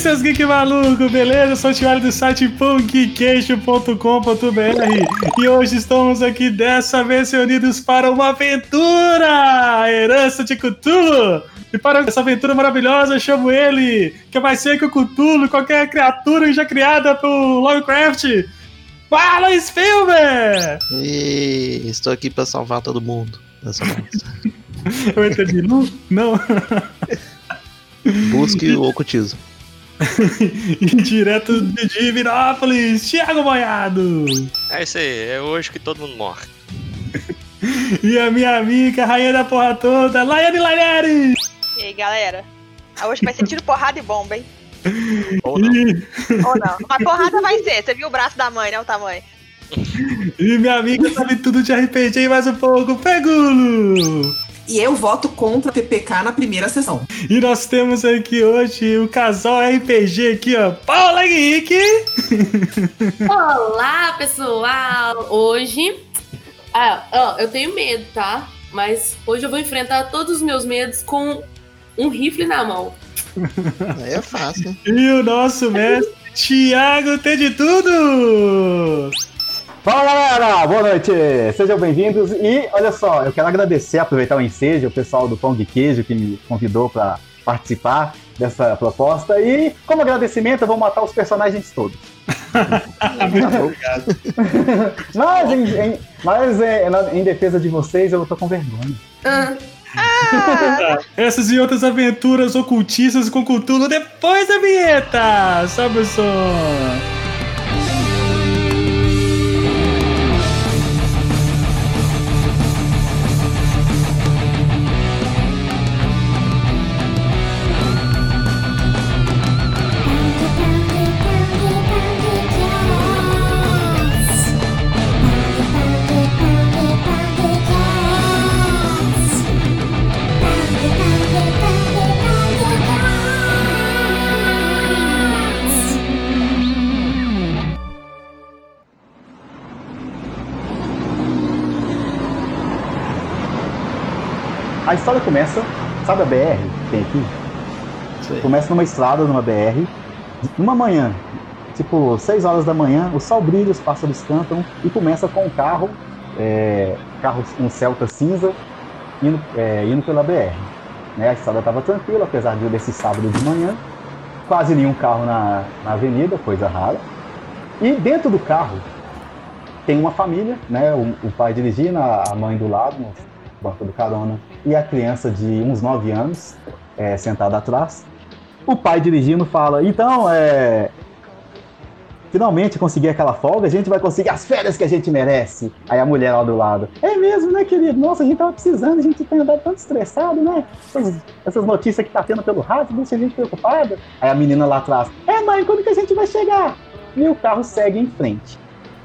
Seus geek maluco, beleza? Eu sou o Tiago do site punkqueixo.com.br e hoje estamos aqui dessa vez reunidos para uma aventura! A herança de Cthulhu! E para essa aventura maravilhosa, eu chamo ele, que vai ser que o Cthulhu, qualquer criatura já criada por Lovecraft. Fala, Spielberg! E estou aqui para salvar todo mundo dessa Eu entendi. Não? Não. Busque o ocultismo. Direto de Divinópolis, Thiago Boiado. É isso aí, é hoje que todo mundo morre. e a minha amiga, rainha da porra toda, Laiane Laiane. E aí, galera? Ah, hoje vai ser tiro, porrada e bomba, hein? Ou não. E, Ou não? Mas porrada vai ser. Você viu o braço da mãe, né? O tamanho. e minha amiga sabe tudo de RPG e mais um pouco, Pegulo. E eu voto contra PPK na primeira sessão. E nós temos aqui hoje o casal RPG aqui, ó, Paula Henrique. Olá, pessoal! Hoje. Ah, ó, eu tenho medo, tá? Mas hoje eu vou enfrentar todos os meus medos com um rifle na mão. Aí é fácil. E o nosso mestre, Thiago tem de tudo. Fala galera, boa noite, sejam bem-vindos e olha só, eu quero agradecer, aproveitar o ensejo, o pessoal do Pão de Queijo que me convidou para participar dessa proposta e como agradecimento eu vou matar os personagens todos. Obrigado. mas em, em- mas é, em defesa de vocês eu tô com vergonha. Ah, Essas e outras aventuras ocultistas com Cthulhu depois da vinheta. Sobe o som. A história começa, sabe a BR que tem aqui? Sei. Começa numa estrada, numa BR, numa manhã, tipo 6 horas da manhã, o sol brilha, os pássaros cantam e começa com um carro, é, carro um Celta cinza, indo, é, indo pela BR. Né? A estrada estava tranquila, apesar de desse sábado de manhã, quase nenhum carro na, na avenida, coisa rara. E dentro do carro tem uma família, né? O, o pai dirigindo, a, a mãe do lado, banco do carona, e a criança de uns 9 anos é, sentada atrás. O pai dirigindo fala: Então, é. Finalmente consegui aquela folga, a gente vai conseguir as férias que a gente merece. Aí a mulher lá do lado: É mesmo, né, querido? Nossa, a gente tava precisando, a gente tem andado tanto estressado, né? Essas, essas notícias que tá tendo pelo rádio deixa a gente preocupada. Aí a menina lá atrás: É, mãe, quando que a gente vai chegar? E o carro segue em frente.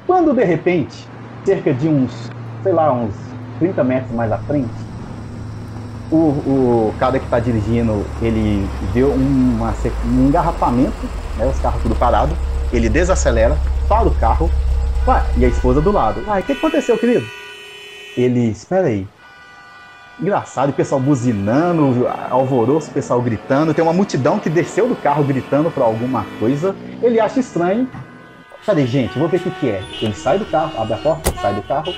Quando de repente, cerca de uns, sei lá, uns 30 metros mais à frente, o, o cara que está dirigindo, ele viu uma um engarrafamento, né, os carros tudo parado, ele desacelera, para o carro, ué, e a esposa do lado. Uai, o que aconteceu, querido? Ele, espera aí. Engraçado, o pessoal buzinando, alvoroço, o pessoal gritando, tem uma multidão que desceu do carro gritando para alguma coisa. Ele acha estranho. Falei, gente, vou ver o que, que é. Ele sai do carro, abre a porta, sai do carro,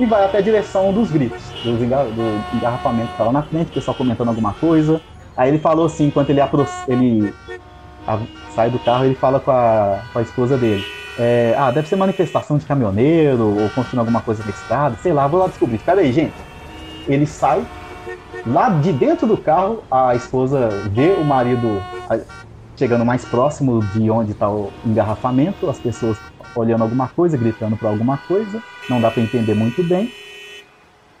e vai até a direção dos gritos, do engarrafamento que estava na frente, o pessoal comentando alguma coisa. Aí ele falou assim, enquanto ele, ele sai do carro, ele fala com a, com a esposa dele. É, ah, deve ser manifestação de caminhoneiro, ou construindo alguma coisa na estrada, sei lá, vou lá descobrir. Espera aí, gente. Ele sai, lá de dentro do carro, a esposa vê o marido chegando mais próximo de onde está o engarrafamento, as pessoas olhando alguma coisa, gritando para alguma coisa, não dá para entender muito bem.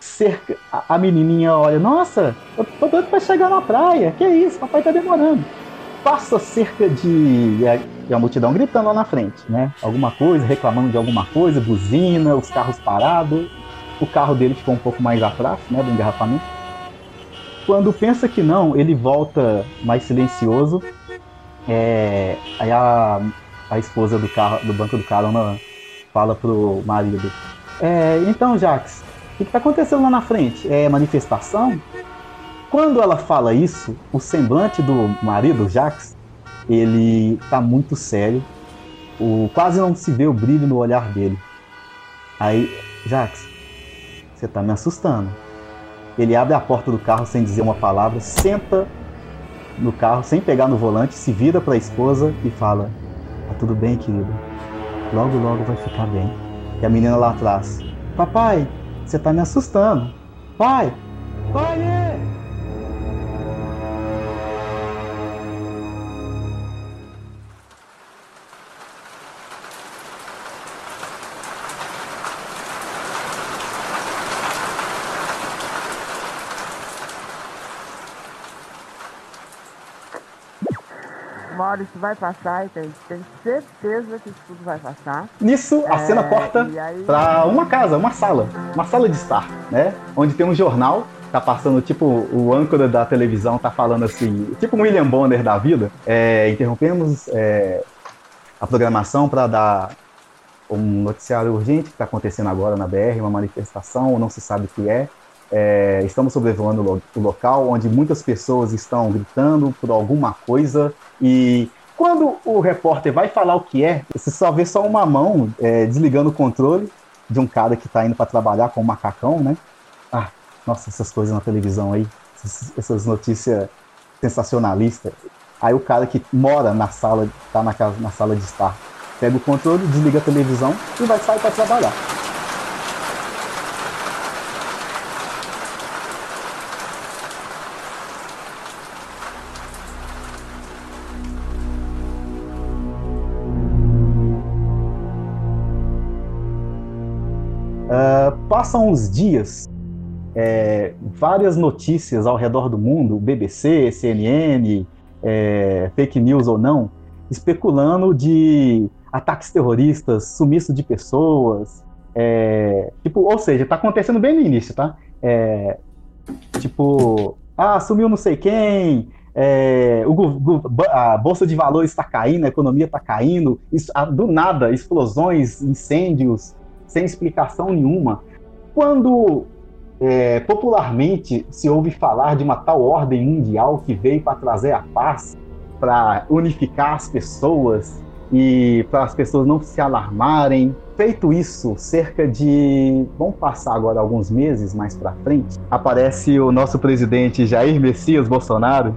Cerca, a, a menininha olha, nossa, eu tô doido para chegar na praia, que isso, papai tá demorando. Passa cerca de. E a, e a multidão gritando lá na frente, né? Alguma coisa, reclamando de alguma coisa, buzina, os carros parados. O carro dele ficou um pouco mais atrás, né, do engarrafamento. Quando pensa que não, ele volta mais silencioso. É, aí a, a esposa do carro, do banco do carona fala pro marido: é, Então, Jax, o que, que tá acontecendo lá na frente? É manifestação? Quando ela fala isso, o semblante do marido, Jax, ele tá muito sério. O, quase não se vê o brilho no olhar dele. Aí, Jax, você tá me assustando. Ele abre a porta do carro sem dizer uma palavra, senta no carro sem pegar no volante, se vira para a esposa e fala: tudo bem, querido. Logo, logo vai ficar bem. E a menina lá atrás: Papai, você tá me assustando. Pai, pai! Hora isso vai passar e tem, tem certeza que isso tudo vai passar. Nisso, a É, cena corta aí- pra uma casa, uma sala, uma sala de estar, né? Onde tem um jornal, tá passando, tipo, o âncora da televisão tá falando assim, tipo um William Bonner da vida. É, interrompemos é, a programação para dar um noticiário urgente que está acontecendo agora na BR, uma manifestação, não se sabe o que é. É, estamos sobrevoando o lo- o local onde muitas pessoas estão gritando por alguma coisa e quando o repórter vai falar o que é, você só vê só uma mão é, desligando o controle de um cara que está indo para trabalhar com um macacão, né? Ah, nossa, essas coisas na televisão aí, essas, essas notícias sensacionalistas. Aí o cara que mora na sala, tá na, casa, na sala de estar, pega o controle, desliga a televisão e vai sair para trabalhar. Passam os dias, é, várias notícias ao redor do mundo, BBC, CNN, é, fake news ou não, especulando de ataques terroristas, sumiço de pessoas, é, tipo, ou seja, tá acontecendo bem no início, tá? É, tipo, ah, sumiu não sei quem, é, o a bolsa de valores está caindo, a economia está caindo, isso- do nada, explosões, incêndios, sem explicação nenhuma. Quando é, popularmente se ouve falar de uma tal ordem mundial que veio para trazer a paz, para unificar as pessoas e para as pessoas não se alarmarem. Feito isso, cerca de. Vamos passar agora alguns meses mais para frente. Aparece o nosso presidente Jair Messias Bolsonaro.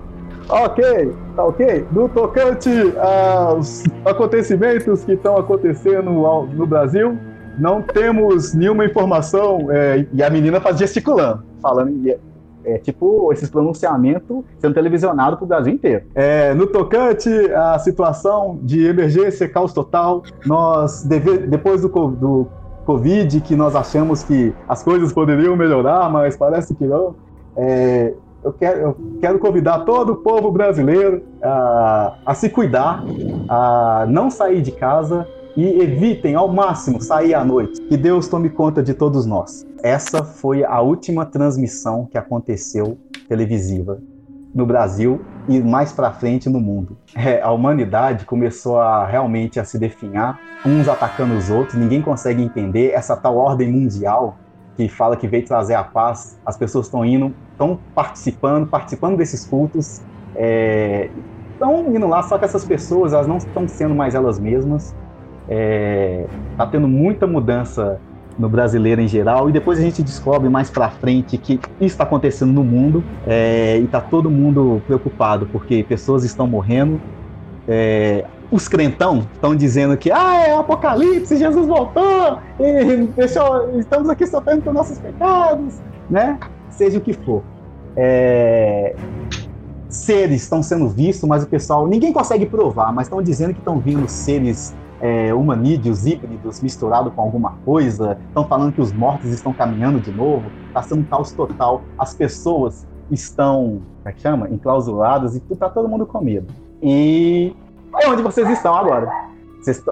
Ok, tá ok. No tocante aos acontecimentos que estão acontecendo no Brasil, não temos nenhuma informação. é, e a menina faz gesticulando, falando. é- É tipo esses pronunciamentos sendo televisionado para o Brasil inteiro. É, no tocante à situação de emergência, caos total, nós, deve- depois do, do Covid, que nós achamos que as coisas poderiam melhorar, mas parece que não. É, eu, quero, eu quero convidar todo o povo brasileiro a, a se cuidar, a não sair de casa e evitem ao máximo sair à noite. Que Deus tome conta de todos nós. Essa foi a última transmissão que aconteceu televisiva no Brasil e mais para frente no mundo. É, a humanidade começou a realmente a se definhar, uns atacando os outros, ninguém consegue entender essa tal ordem mundial que fala que veio trazer a paz. As pessoas estão indo, estão participando, participando desses cultos, estão indo lá, só que essas pessoas elas não estão sendo mais elas mesmas. Está tendo muita mudança no brasileiro em geral, e depois a gente descobre mais pra frente que isso está acontecendo no mundo, é, e tá todo mundo preocupado, porque pessoas estão morrendo, é, os crentão estão dizendo que ah, é o apocalipse, Jesus voltou, e deixou, estamos aqui sofrendo por nossos pecados, né? Seja o que for. É, seres estão sendo vistos, mas o pessoal, ninguém consegue provar, mas estão dizendo que estão vindo seres é, humanídeos, híbridos, misturado com alguma coisa. Estão falando que os mortos estão caminhando de novo. Está sendo um caos total. As pessoas estão, como é que chama? Enclausuradas e tá todo mundo com medo. E é onde vocês estão agora.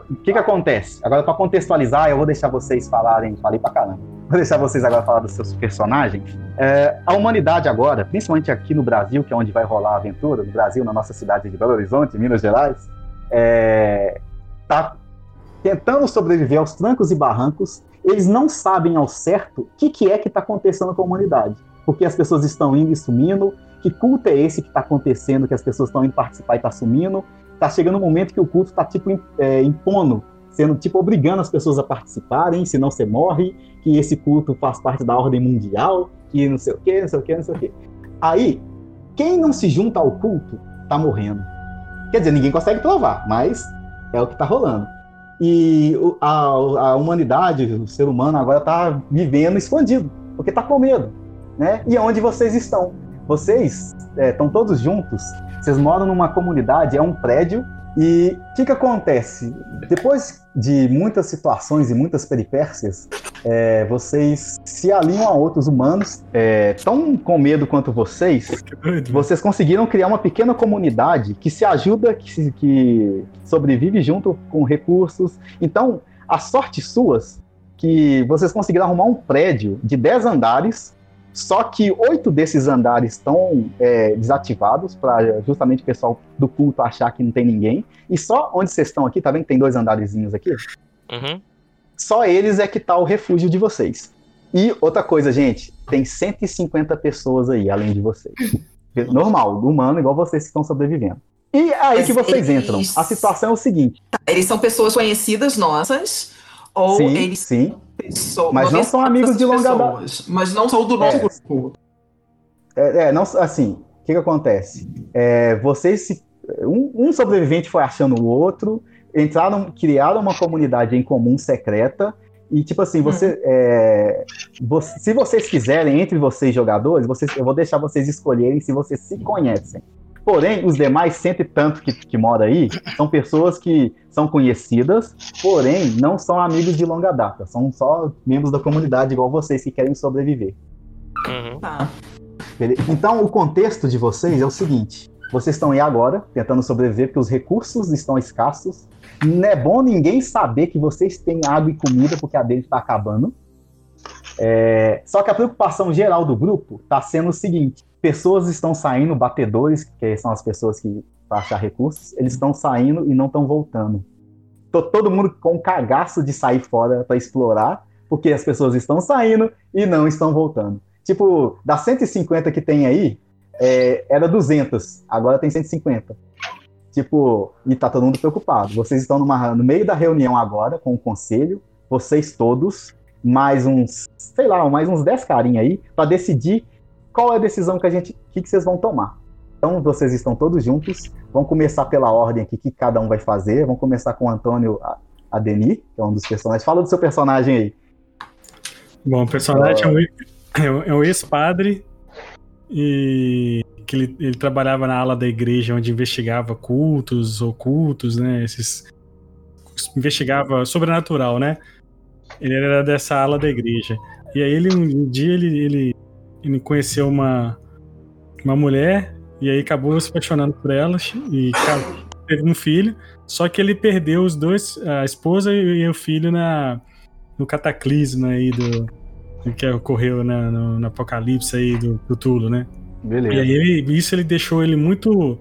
O que que acontece? Agora, para contextualizar, eu vou deixar vocês falarem. Falei pra caramba. Vou deixar vocês agora falar dos seus personagens. É, a humanidade agora, principalmente aqui no Brasil, que é onde vai rolar a aventura, no Brasil, na nossa cidade de Belo Horizonte, Minas Gerais, é, tá tentando sobreviver aos trancos e barrancos. Eles não sabem ao certo o que, que é que está acontecendo com a humanidade. Porque as pessoas estão indo e sumindo. Que culto é esse que está acontecendo, que as pessoas estão indo participar e está sumindo? tá chegando um momento que o culto tá tipo é, impondo, sendo tipo obrigando as pessoas a participarem, senão você morre, que esse culto faz parte da ordem mundial, que não sei o que, não sei o que, não sei o que. Aí, quem não se junta ao culto tá morrendo. Quer dizer, ninguém consegue provar, mas é o que tá rolando. E a, a humanidade, o ser humano agora tá vivendo escondido, porque tá com medo, né? E onde vocês estão? Vocês estão todos juntos, vocês moram numa comunidade, é um prédio, e o que, que acontece? Depois de muitas situações e muitas peripécias, é, vocês se alinham a outros humanos, é, tão com medo quanto vocês, vocês conseguiram criar uma pequena comunidade que se ajuda, que, se- que sobrevive junto com recursos. Então, a sorte suas que vocês conseguiram arrumar um prédio de 10 andares, só que oito desses andares estão é, desativados para justamente o pessoal do culto achar que não tem ninguém. E só onde vocês estão aqui, tá vendo que tem dois andarezinhos aqui? Uhum. Só eles é que tá o refúgio de vocês. E outra coisa, gente, tem 150 pessoas aí, além de vocês. Normal, humano, igual vocês que estão sobrevivendo. E é aí Mas que vocês eles- entram. A situação é o seguinte. Eles são pessoas conhecidas nossas, ou sim, eles sim. Mas não são amigos de longa data. Mas não são do nosso É. grupo. É, é, não, assim, o que, que acontece? É, vocês se. Um, um sobrevivente foi achando o outro, entraram, criaram uma comunidade em comum secreta. E, tipo assim, você, é, vo- se vocês quiserem, entre vocês jogadores, vocês, eu vou deixar vocês escolherem se vocês se conhecem. Porém, os demais cento e tanto que, que moram aí são pessoas que são conhecidas, porém não são amigos de longa data. São só membros da comunidade, igual vocês que querem sobreviver. Uhum. Tá. Então, o contexto de vocês é o seguinte: vocês estão aí agora, tentando sobreviver, porque os recursos estão escassos. Não é bom ninguém saber que vocês têm água e comida, porque a dele está acabando. É, Só que a preocupação geral do grupo está sendo o seguinte: pessoas estão saindo, batedores, que são as pessoas que achar recursos, eles estão saindo e não estão voltando. Tô todo mundo com cagaço de sair fora para explorar, porque as pessoas estão saindo e não estão voltando. Tipo, das 150 que tem aí, é, era 200, agora tem 150. Tipo, e tá todo mundo preocupado. Vocês estão numa, no meio da reunião agora com o conselho, vocês todos, mais uns, sei lá, mais uns 10 carinha aí, para decidir qual é a decisão que a gente, que, que vocês vão tomar. Então, vocês estão todos juntos, vão começar pela ordem aqui que cada um vai fazer. Vamos começar com o Antônio A- Adeni, que é um dos personagens. Fala do seu personagem aí. Bom, o personagem é um, é um- é um ex-padre e que ele, ele trabalhava na ala da igreja onde investigava cultos, ocultos, né? Esses investigava sobrenatural, né? Ele era dessa ala da igreja. E aí ele um dia ele, ele, ele conheceu uma uma mulher e aí acabou se apaixonando por ela e teve um filho. Só que ele perdeu os dois, a esposa e, e o filho na no cataclisma aí do, do que ocorreu na, no, no apocalipse aí do Cthulhu, né? E aí Beleza. ele- isso ele deixou ele muito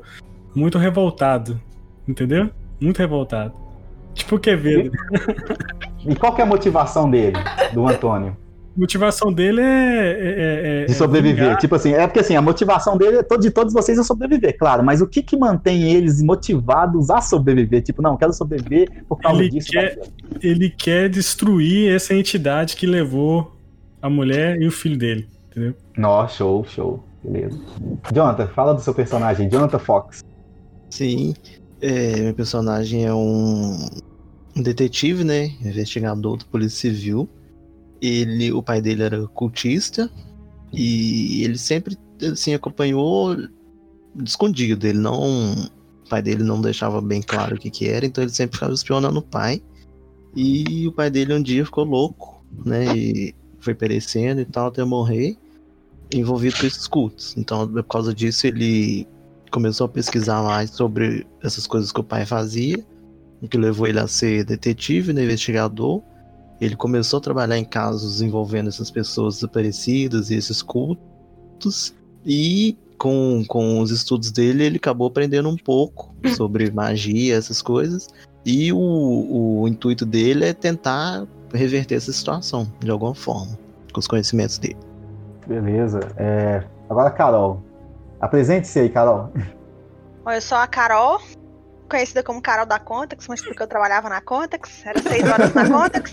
muito revoltado, entendeu? Muito revoltado. Tipo o Quevedo. E qual que é a motivação dele, do Antônio? A motivação dele é, é- é- De é sobreviver. vingar. Tipo assim, é porque assim, a motivação dele é de todos vocês é sobreviver, claro. Mas o que que mantém eles motivados a sobreviver? Tipo, não, quero sobreviver por causa Ele disso. quer-. Ele quer destruir essa entidade que levou a mulher e o filho dele, entendeu? Nó, show, show. Beleza. Jonathan, fala do seu personagem, Jonathan Fox. Sim, é, meu personagem é um, um detetive, né? Investigador da Polícia Civil. Ele, o pai dele era cultista e ele sempre assim acompanhou escondido. Ele não, o pai dele não deixava bem claro o que que era, então ele sempre ficava espionando o pai. E o pai dele um dia ficou louco, né? E foi perecendo e tal até morrer, envolvido com esses cultos. Então, por causa disso, ele começou a pesquisar mais sobre essas coisas que o pai fazia, o que levou ele a ser detetive, né, investigador. Ele começou a trabalhar em casos envolvendo essas pessoas desaparecidas e esses cultos. E com, com os estudos dele, ele acabou aprendendo um pouco sobre magia, essas coisas. E o, o intuito dele é tentar reverter essa situação, de alguma forma, com os conhecimentos dele. Beleza. É, Agora, Carol. Apresente-se aí, Carol. Oi, eu sou a Carol. Conhecida como Carol da Contax, mas porque eu trabalhava na Contax. Era seis horas na Contax.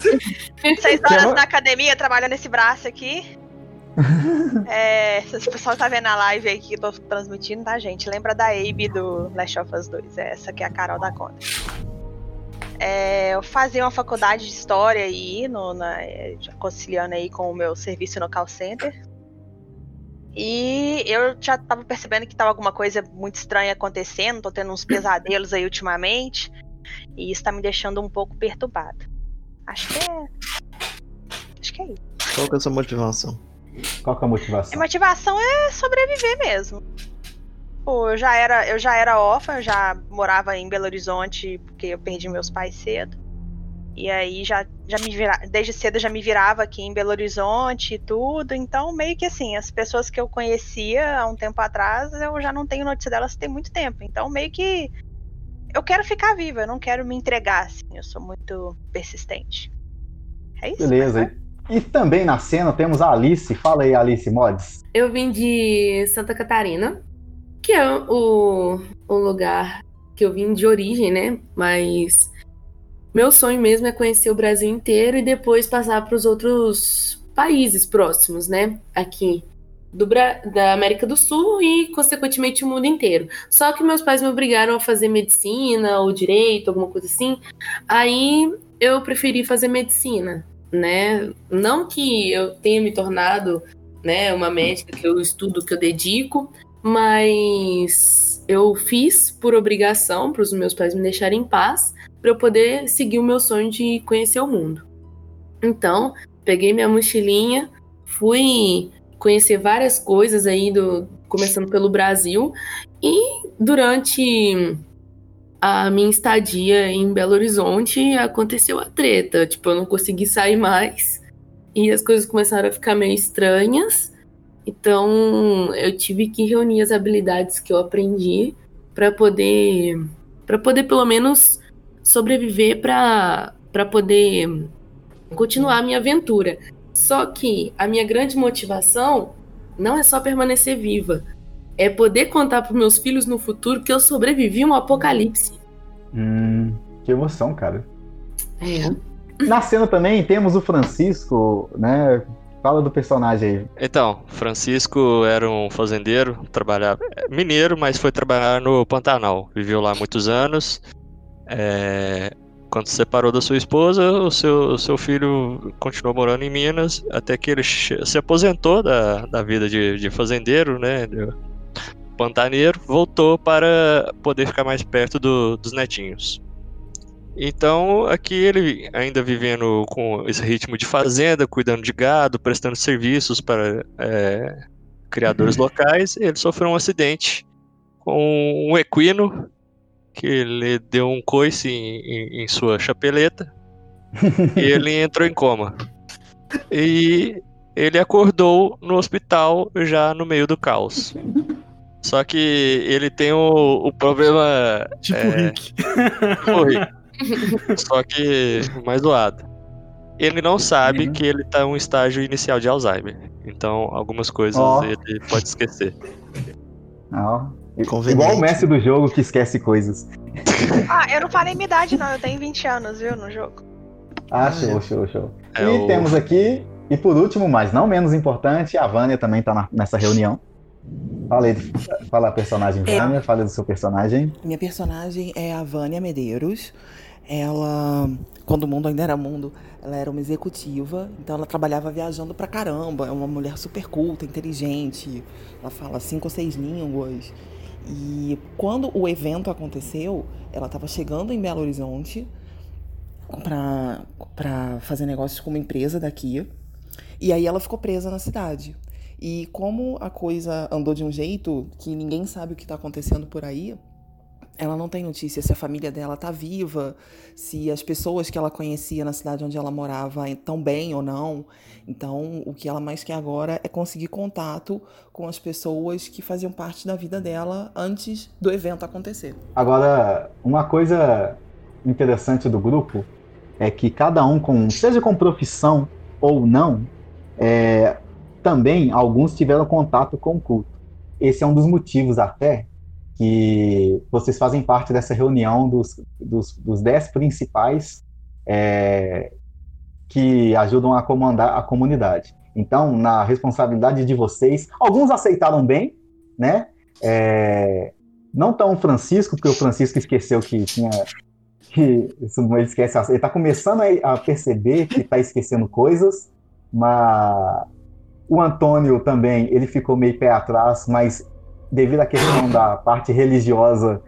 seis horas na academia, trabalhando esse braço aqui. É, se o pessoal tá vendo a live aí que eu tô transmitindo, tá, gente? Lembra da Abe do Last of Us 2. É essa que é a Carol da Contax. É, eu fazia uma faculdade de história aí, no, na, é, conciliando aí com o meu serviço no call center. E eu já tava percebendo que tava alguma coisa muito estranha acontecendo, tô tendo uns pesadelos aí ultimamente. E isso tá me deixando um pouco perturbada. Acho que é. Acho que é isso. Qual que é a sua motivação? Qual que é a motivação? A motivação é sobreviver mesmo. Pô, eu já era, eu já era órfã, eu já morava em Belo Horizonte porque eu perdi meus pais cedo. E aí já, já me vira, desde cedo já me virava aqui em Belo Horizonte e tudo. Então, meio que assim, as pessoas que eu conhecia há um tempo atrás, eu já não tenho notícia delas tem muito tempo. Então, meio que eu quero ficar viva, eu não quero me entregar, assim, eu sou muito persistente. É isso. Beleza. né? E também na cena temos a Alice. Fala aí, Alice Mods. Eu vim de Santa Catarina, que é o, o lugar que eu vim de origem, né? Mas meu sonho mesmo é conhecer o Brasil inteiro e depois passar para os outros países próximos, né? Aqui do Bra- da América do Sul e, consequentemente, o mundo inteiro. Só que meus pais me obrigaram a fazer medicina ou direito, alguma coisa assim. Aí eu preferi fazer medicina, né? Não que eu tenha me tornado, né, uma médica que eu estudo, que eu dedico, mas eu fiz por obrigação para os meus pais me deixarem em paz, para eu poder seguir o meu sonho de conhecer o mundo. Então, peguei minha mochilinha, fui conhecer várias coisas aí do começando pelo Brasil e durante a minha estadia em Belo Horizonte aconteceu a treta, tipo, eu não consegui sair mais e as coisas começaram a ficar meio estranhas. Então, eu tive que reunir as habilidades que eu aprendi para poder para poder pelo menos sobreviver para para poder continuar a minha aventura. Só que a minha grande motivação não é só permanecer viva, é poder contar para meus filhos no futuro que eu sobrevivi a um apocalipse. Hum, que emoção, cara. É. Na cena também temos o Francisco, né? Fala do personagem aí. Então, Francisco era um fazendeiro, trabalhava mineiro, mas foi trabalhar no Pantanal. Viveu lá muitos anos. É, quando se separou da sua esposa, o seu, o seu filho continuou morando em Minas, até que ele se aposentou da, da vida de, de fazendeiro, né? de pantaneiro, voltou para poder ficar mais perto do- dos netinhos. Então, aqui ele ainda vivendo com esse ritmo de fazenda, cuidando de gado, prestando serviços para é, criadores locais, ele sofreu um acidente com um equino que ele deu um coice em, em- em sua chapeleta e ele entrou em coma. E ele acordou no hospital já no meio do caos. Só que ele tem o, o problema Tipo É. Rick. Oi. Só que mais doado. Ele não sabe Uhum. que ele tá em um estágio inicial de Alzheimer. Então, algumas coisas Ó. ele pode esquecer. Ó, Conveniente. Igual o mestre do jogo que esquece coisas. Ah, eu não falei minha idade, não. Eu tenho 20 anos, viu, no jogo. Ah, show, show, show. É e o- temos aqui, e por último, mas não menos importante, a Vânia também tá na- nessa reunião. Fala aí, fala a personagem É. Vânia, fala do seu personagem. Minha personagem é a Vânia Medeiros. Ela, quando o mundo ainda era mundo, ela era uma executiva, então ela trabalhava viajando pra caramba. É uma mulher super culta, inteligente. Ela fala cinco ou seis línguas. E quando o evento aconteceu, ela estava chegando em Belo Horizonte pra fazer negócios com uma empresa daqui. E aí ela ficou presa na cidade. E como a coisa andou de um jeito que ninguém sabe o que está acontecendo por aí, ela não tem notícia se a família dela tá viva, se as pessoas que ela conhecia na cidade onde ela morava estão bem ou não. Então, o que ela mais quer agora é conseguir contato com as pessoas que faziam parte da vida dela antes do evento acontecer. Agora, uma coisa interessante do grupo é que cada um, com, seja com profissão ou não, é, também alguns tiveram contato com o culto. Esse é um dos motivos até que vocês fazem parte dessa reunião dos, dos, dos dez principais é, que ajudam a comandar a comunidade. Então, na responsabilidade de vocês, alguns aceitaram bem, né? É, não tão Francisco, porque o Francisco esqueceu que tinha. Que, ele esquece, ele está começando a perceber que está esquecendo coisas, mas o Antônio também, ele ficou meio pé atrás, mas devido à questão da parte religiosa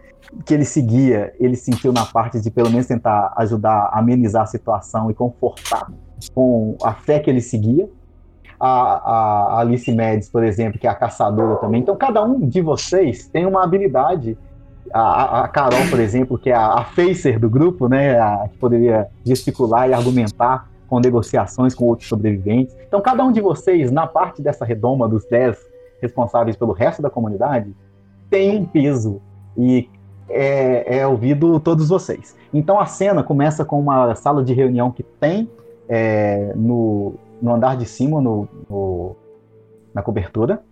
que ele seguia, ele sentiu na parte de pelo menos tentar ajudar a amenizar a situação e confortar com a fé que ele seguia. A, a Alice Médici, por exemplo, que é a caçadora também. Então, cada um de vocês tem uma habilidade. A, a Carol, por exemplo, que é a, a facer do grupo, né, a, que poderia gesticular e argumentar com negociações com outros sobreviventes. Então, cada um de vocês, na parte dessa redoma dos 10 responsáveis pelo resto da comunidade, tem um peso e é, é ouvido todos vocês. Então, a cena começa com uma sala de reunião que tem é, no, no andar de cima, no, no na cobertura,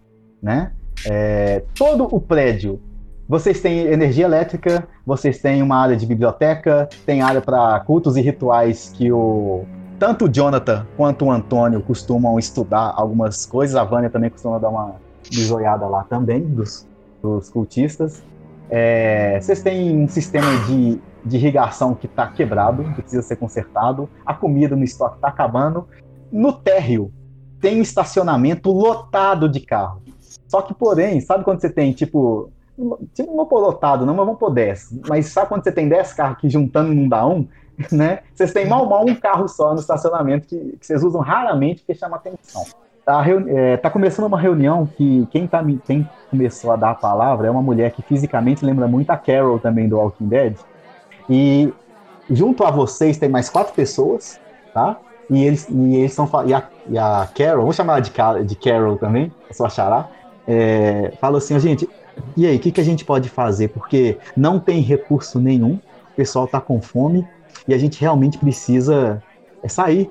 né? É, todo o prédio, vocês têm energia elétrica, vocês têm uma área de biblioteca, tem área para cultos e rituais que o tanto o Jonathan quanto o Antônio costumam estudar algumas coisas. A Vânia também costuma dar uma bisoiada lá também dos, dos cultistas. É, vocês têm um sistema de, de irrigação que está quebrado, que precisa ser consertado. A comida no estoque está acabando. No térreo tem um estacionamento lotado de carro. Só que, porém, sabe quando você tem, tipo, tipo, não vou lotado, não, mas vamos pôr 10. Mas sabe quando você tem 10 carros que juntando não dá um? Né? Vocês têm mal mal um carro só no estacionamento que, que vocês usam raramente porque chama atenção. Tá, é, tá, começando uma reunião que quem, tá, quem começou a dar a palavra é uma mulher que fisicamente lembra muito a Carol também do Walking Dead. E junto a vocês tem mais quatro pessoas, tá? E eles, e eles são. E a, e a Carol, vamos chamar de, de Carol também, a sua xará, é, fala assim, gente, e aí, o que, que a gente pode fazer? Porque não tem recurso nenhum, o pessoal tá com fome e a gente realmente precisa é, sair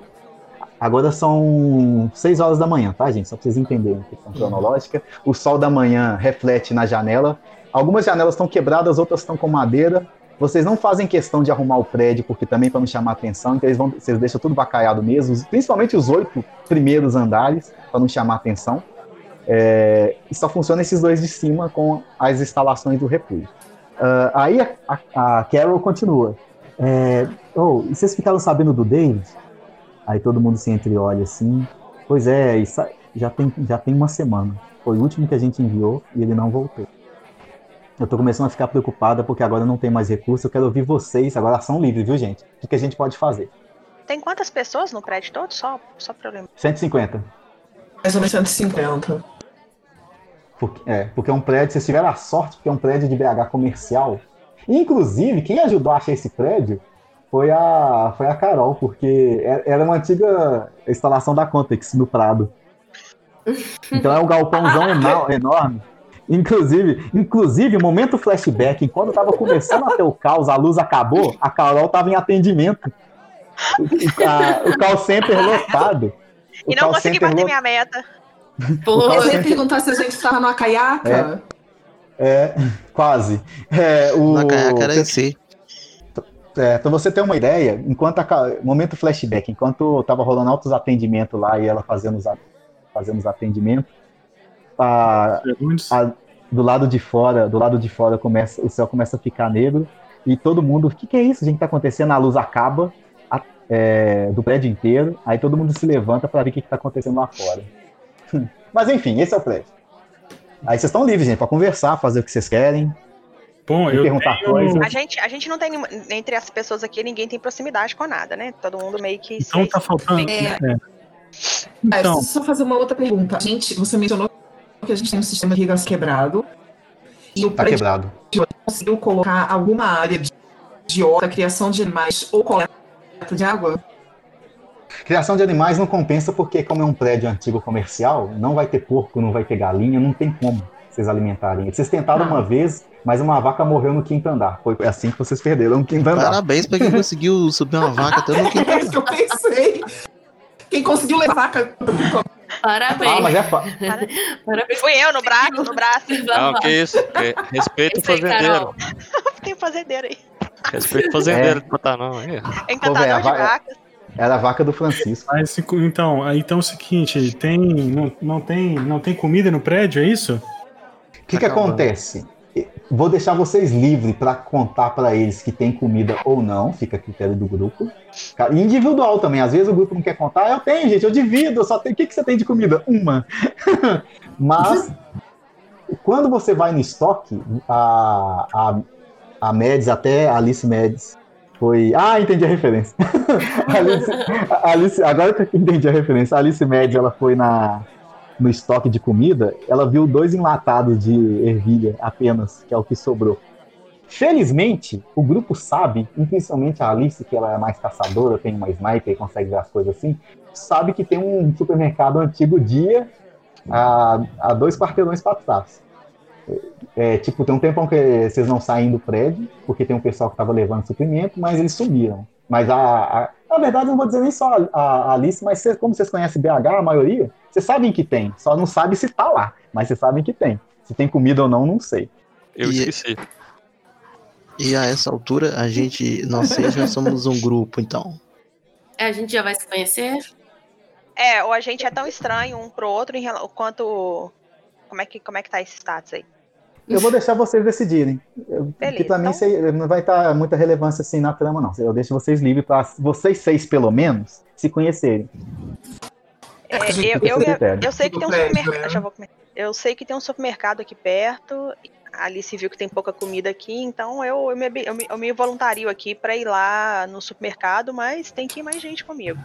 Agora são 6 horas da manhã, tá, gente? Só pra vocês entenderem a questão cronológica. O sol da manhã reflete na janela. Algumas janelas estão quebradas, outras estão com madeira. Vocês não fazem questão de arrumar o prédio, porque também para não chamar atenção, então eles vão, vocês deixam tudo bacalhado mesmo, principalmente os oito primeiros andares, para não chamar atenção. É, e só funciona esses dois de cima com as instalações do refúgio. Uh, aí a, a, a, Carol continua. É, oh, e vocês ficaram sabendo do David? Aí todo mundo se entreolha assim. Pois é, isso já tem, já tem uma semana. Foi o último que a gente enviou e ele não voltou. Eu tô começando a ficar preocupada porque agora não tem mais recurso. Eu quero ouvir vocês. Agora são livres, viu, gente? O que a gente pode fazer? Tem quantas pessoas no prédio todo? Só, só problema. 150. Mais ou menos 150. Porque, é, porque é um prédio, vocês tiveram a sorte que é um prédio de BH comercial. Inclusive, quem ajudou a achar esse prédio foi a, foi a Carol, porque é, era uma antiga instalação da Contex no Prado. Então é um galpãozão enorme. Inclusive, inclusive, momento flashback, enquanto tava começando a ter o caos, a luz acabou, a Carol tava em atendimento. O, a, o call center lotado. E não consegui bater lot... minha meta. Pô, eu ia perguntar se a gente tava numa caiaca. É, é quase. É, o... Na caiaca era em si. É, pra você ter uma ideia, enquanto a, momento flashback, enquanto tava rolando altos atendimentos lá e ela fazendo os, fazendo os atendimentos, a, a, do lado de fora, do lado de fora começa, o céu começa a ficar negro e todo mundo, o que, que é isso? A gente tá acontecendo? A luz acaba a, é, do prédio inteiro, aí todo mundo se levanta para ver o que, que tá acontecendo lá fora. Mas enfim, esse é o prédio. Aí vocês estão livres, gente, para conversar, fazer o que vocês querem. Bom, eu perguntar tenho... coisas. A gente, a gente não tem, entre as pessoas aqui, ninguém tem proximidade com nada, né? Todo mundo meio que. Então tá faltando. É. É. Então. É, só fazer uma outra pergunta. A gente, você mencionou que a gente tem um sistema de irrigação quebrado. E o tá quebrado. conseguiu colocar alguma área de, de horta, criação de animais ou coleta de água? Criação de animais não compensa porque, como é um prédio antigo comercial, não vai ter porco, não vai ter galinha, não tem como vocês alimentarem. Vocês tentaram ah. uma vez, mas uma vaca morreu no quinto andar. Foi assim que vocês perderam no quinto andar. Parabéns pra quem conseguiu subir uma vaca até no quinto andar. É isso que eu pensei. Quem conseguiu levar a vaca. Parabéns. Ah, mas é fa... Parabéns. Fui eu no braço, no braço. Não, que isso. Re- Respeita o fazendeiro. Tem fazendeiro aí. Respeita o fazendeiro do Pantanal aí. Encantador velho, a de vaca- vacas. Era a vaca do Francisco. Mas, então, aí, então é o seguinte, tem, não, não tem, não tem comida no prédio, é isso? O que, que Acabando. acontece? Vou deixar vocês livres para contar para eles que tem comida ou não, fica a critério do grupo. Individual também, às vezes o grupo não quer contar, eu tenho, gente, eu divido, eu só tenho. O que, que você tem de comida? Uma. Mas quando você vai no estoque, a, a, a Mads, até a Alice Mads, foi. Ah, entendi a referência. A Alice, a Alice- agora que eu entendi a referência, a Alice Mads, ela foi na, no estoque de comida, ela viu dois enlatados de ervilha apenas, que é o que sobrou. Felizmente, o grupo sabe, principalmente a Alice, que ela é mais caçadora, tem uma sniper e consegue ver as coisas assim, sabe que tem um supermercado antigo dia a, a dois quarteirões para trás. É, tipo, tem um tempão que vocês não saem do prédio, porque tem um pessoal que estava levando suprimento, mas eles sumiram. Mas a, a- na verdade, eu não vou dizer nem só a, a Alice, mas como vocês conhecem BH, a maioria, vocês sabem que tem, só não sabe se tá lá, mas vocês sabem que tem. Se tem comida ou não, não sei. Eu E- esqueci. E a essa altura, a gente, nós seis já somos um grupo, então. É, a gente já vai se conhecer? É, ou a gente é tão estranho um pro outro em rela- quanto. Como é que, como é que tá esse status aí? Eu vou deixar vocês decidirem. Beleza, que pra mim então- não vai estar muita relevância assim na trama, não. Eu deixo vocês livres para vocês seis, pelo menos, se conhecerem. É, eu, eu, eu, sei que tem um supermercado. né? Já vou comer. Eu sei que tem um supermercado aqui perto. A Alice viu que tem pouca comida aqui, então eu, eu, me, eu, me, eu me voluntario aqui pra ir lá no supermercado, mas tem que ir mais gente comigo.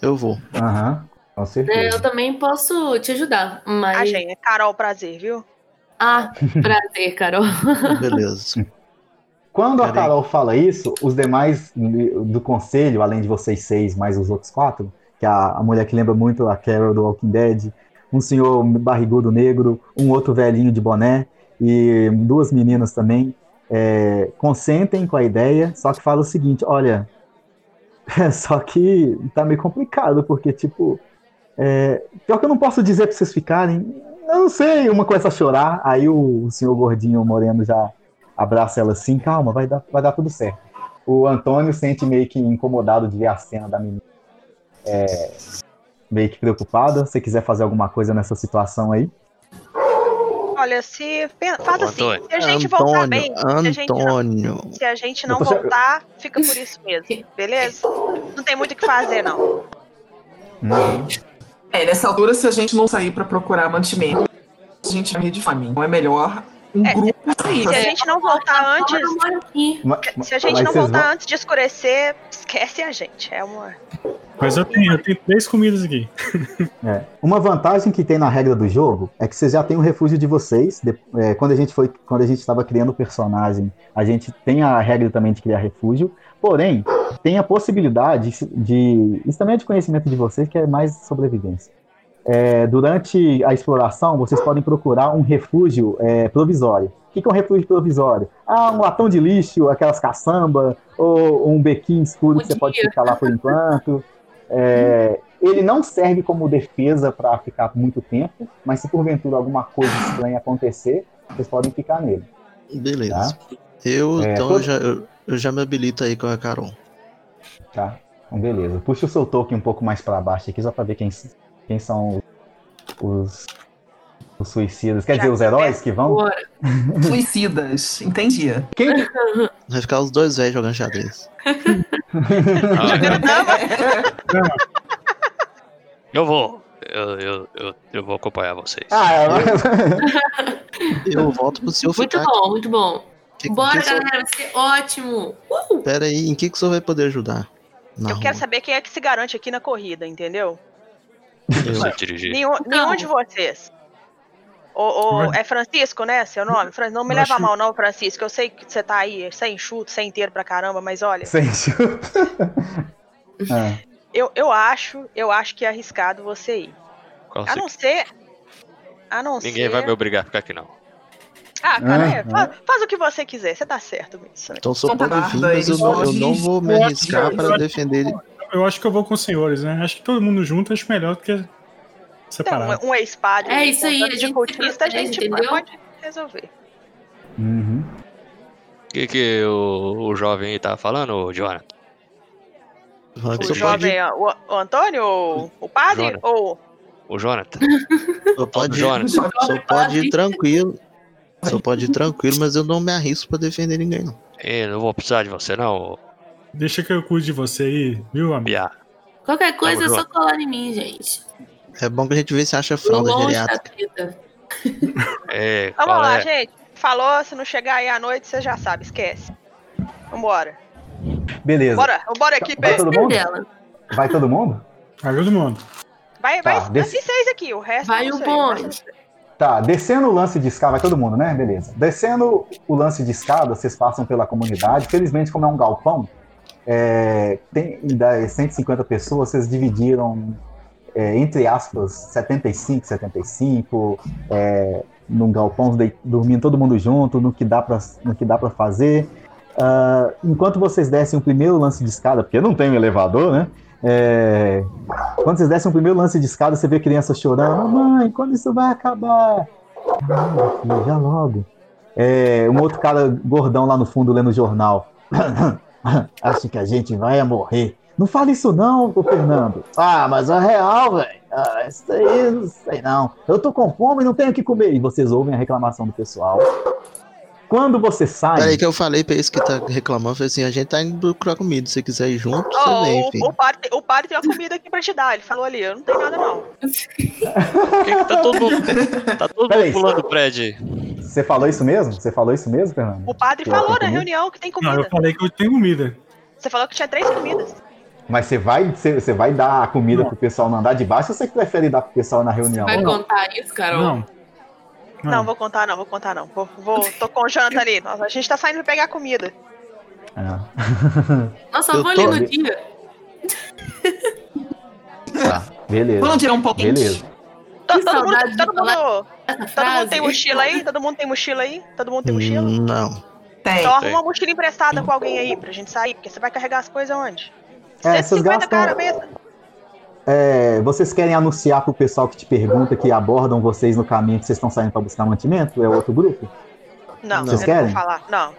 Eu vou. Aham, com É, certeza. eu também posso te ajudar, mas. A gente, Carol, prazer, viu? Ah, prazer, Carol. Beleza. Quando a. Carol fala isso, os demais do conselho, além de vocês seis, mais os outros quatro, que é a, mulher que lembra muito a Carol do Walking Dead, um senhor barrigudo negro, um outro velhinho de boné e duas meninas também, é, consentem com a ideia, só que fala o seguinte, olha, só que tá meio complicado, porque, tipo, é, pior que eu não posso dizer pra vocês ficarem, eu não sei, uma começa a chorar, aí o, o senhor gordinho moreno já abraça ela assim, calma, vai dar, vai dar tudo certo. O Antônio sente meio que incomodado de ver a cena da menina. É, meio que preocupada. Se quiser fazer alguma coisa nessa situação aí. Olha, se. Faz assim, Antônio. se a gente voltar Antônio, bem, se a gente não, Antônio. se a gente não tô che- voltar, fica por isso mesmo, beleza? Não tem muito o que fazer, não. É, nessa altura, se a gente não sair pra procurar mantimento, a gente vai morrer de fome. Então é melhor um É, grupo sair. Se a gente não voltar antes. Se a gente não voltar vão- antes de escurecer, esquece a gente. É uma. Mas eu tenho, eu tenho três comidas aqui. É. Uma vantagem que tem na regra do jogo é que vocês já têm o refúgio de vocês. De- é, quando a gente foi, quando a gente estava criando o personagem, a gente tem a regra também de criar refúgio. Porém, tem a possibilidade de. Isso também é de conhecimento de vocês, que é mais sobrevivência. É, durante a exploração, vocês podem procurar um refúgio é, provisório. O que que é um refúgio provisório? Ah, um latão de lixo, aquelas caçamba, ou um bequinho escuro que você pode ficar lá por enquanto. É, ele não serve como defesa para ficar muito tempo, mas se porventura alguma coisa estranha acontecer, vocês podem ficar nele. Beleza. Eu, É, então, todo- eu, já, eu, eu já me habilito aí com a Carol. Tá? Então, beleza. Puxa o seu token um pouco mais para baixo aqui, só para ver quem, quem são os, os suicidas. Quer Já dizer, os heróis que vão? Suicidas, entendi. Quem, Vai ficar os dois velhos jogando xadrez. Eu vou. Eu, eu, eu, eu vou acompanhar vocês. Ah, é, Eu volto pro senhor Muito ficar. bom, muito bom. Que- Bora, que galera, vai ser ótimo. Uh! Pera aí, em que, que o senhor vai poder ajudar? Eu quero rua? saber quem é que se garante aqui na corrida, entendeu? Eu sei dirigir. Nenhum, nenhum de vocês. Ou, ou- é Francisco, né? Seu nome? Não me leva mal, não, Francisco. Eu sei que você tá aí sem chute, sem inteiro pra caramba, mas olha, Sem chuta. Ah, eu, eu acho, eu acho que é arriscado você ir. Qual A não ser. A não Ninguém ser. vai me obrigar a ficar aqui, não. Ah, cara, é, Ah, fa- faz, o que você quiser, você tá certo. Então sou Então tá nada, mas eu, eu não vou me arriscar né? para defender eu acho que eu vou com os senhores, né? Acho que todo mundo junto acho melhor do que Então, separado. um, um ex-padre. É isso aí, um a gente cultista, a protege, gente entendeu? pode resolver. Uhum. O que, que o, o jovem aí tava falando, Jonathan? O Só jovem, o, o Antônio, o, o padre, Jonathan. ou O Jonathan? pode, só pode, ir, Jonathan. só pode ir tranquilo. Só pode ir tranquilo, mas eu não me arrisco pra defender ninguém, não. Ei, não vou precisar de você, não, ô Deixa que eu cuide de você aí, viu, amigo? Bia. Qualquer coisa é só colar em mim, gente. É bom que a gente vê se acha fralda geriátrica. É, Vamos lá, é? gente. Falou, se não chegar aí à noite, você já sabe, esquece. Vambora. Beleza. Bora, bora equipe. Vai todo mundo? dela. Vai todo mundo? Vai todo mundo. Vai, Tá, vai, desse- assim seis aqui, o resto Vai não o bonde. Tá, descendo o lance de escada, vai todo mundo, né? Beleza. Descendo o lance de escada, vocês passam pela comunidade. Felizmente, como é um galpão, é, tem das 150 pessoas, vocês dividiram, é, entre aspas, 75, 75, é, num galpão, de- dormindo todo mundo junto, no que dá pra, no que dá pra fazer. Ah, enquanto vocês descem o primeiro lance de escada, porque não tem um elevador, né? É, quando vocês descem o primeiro lance de escada, você vê crianças chorando. Mamãe, quando isso vai acabar? Ah, filho, já logo. É, um outro cara gordão lá no fundo lendo o jornal. Acho que a gente vai a morrer. Não fala isso não, ô Fernando. Ah, mas é real, velho. Ah, isso aí, não sei não. Eu tô com fome e não tenho o que comer. E vocês ouvem a reclamação do pessoal. Quando você sai. Peraí que eu falei pra esse que tá reclamando, eu falei assim, a gente tá indo procurar comida, se você quiser ir junto, Ó, você vem, o, enfim. o, padre, o padre tem uma comida aqui pra te dar. Ele falou ali, eu não tenho nada não. Por que, tá todo mundo, tá todo Peraí. mundo pulando o prédio aí? Você falou isso mesmo? Você falou isso mesmo, Fernando? O padre Que falou na comida? reunião que tem Não, eu comida. falei que eu tenho comida. Você falou que tinha três comidas. Mas você vai, você, você vai dar a comida pro pessoal no andar de baixo ou você prefere dar pro pessoal na reunião? Vai contar isso, Carol? Não. Não, vou contar não, vou contar não. Vou, vou, tô com o Jonathan ali. Nossa, a gente tá saindo pra pegar comida. Ah. Nossa, Eu vou tô- ali no dia. Tá, beleza. Vamos tirar um pouquinho. Beleza. To- Que todo mundo, todo mundo, todo mundo tem mochila aí? Todo mundo tem mochila aí? Todo mundo tem mochila? Hum, Não. Tem. Então arruma uma mochila emprestada com alguém aí pra gente sair, porque você vai carregar as coisas onde? É, vocês 150 gastam- cara mesmo. É, vocês querem anunciar pro pessoal que te pergunta que abordam vocês no caminho que vocês estão saindo pra buscar mantimento? É outro grupo? Não, Vocês eu querem? não falar. Não,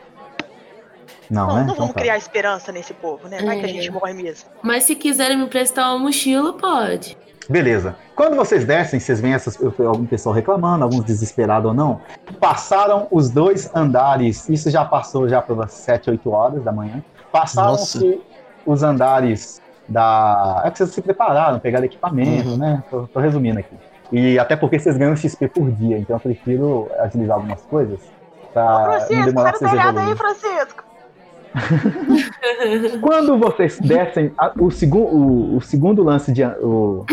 Não, não, né? não Então vamos tá. criar esperança nesse povo, né? Vai que a É. gente morre mesmo. Mas se quiserem me prestar uma mochila, pode. Beleza. Quando vocês descem, vocês veem essas, algum pessoal reclamando, alguns desesperados ou não. Passaram os dois andares, isso já passou já pelas 7, 8 horas da manhã. Passaram-se os andares da. É que vocês se prepararam, pegaram equipamento, Uhum. né? Tô, tô resumindo aqui. E até porque vocês ganham XP por dia, então eu prefiro agilizar algumas coisas. Pra não Francisco, demorar sai pra do vocês telhado aí. Francisco. Quando vocês descem, a- o, segu, o, o segundo lance de. O,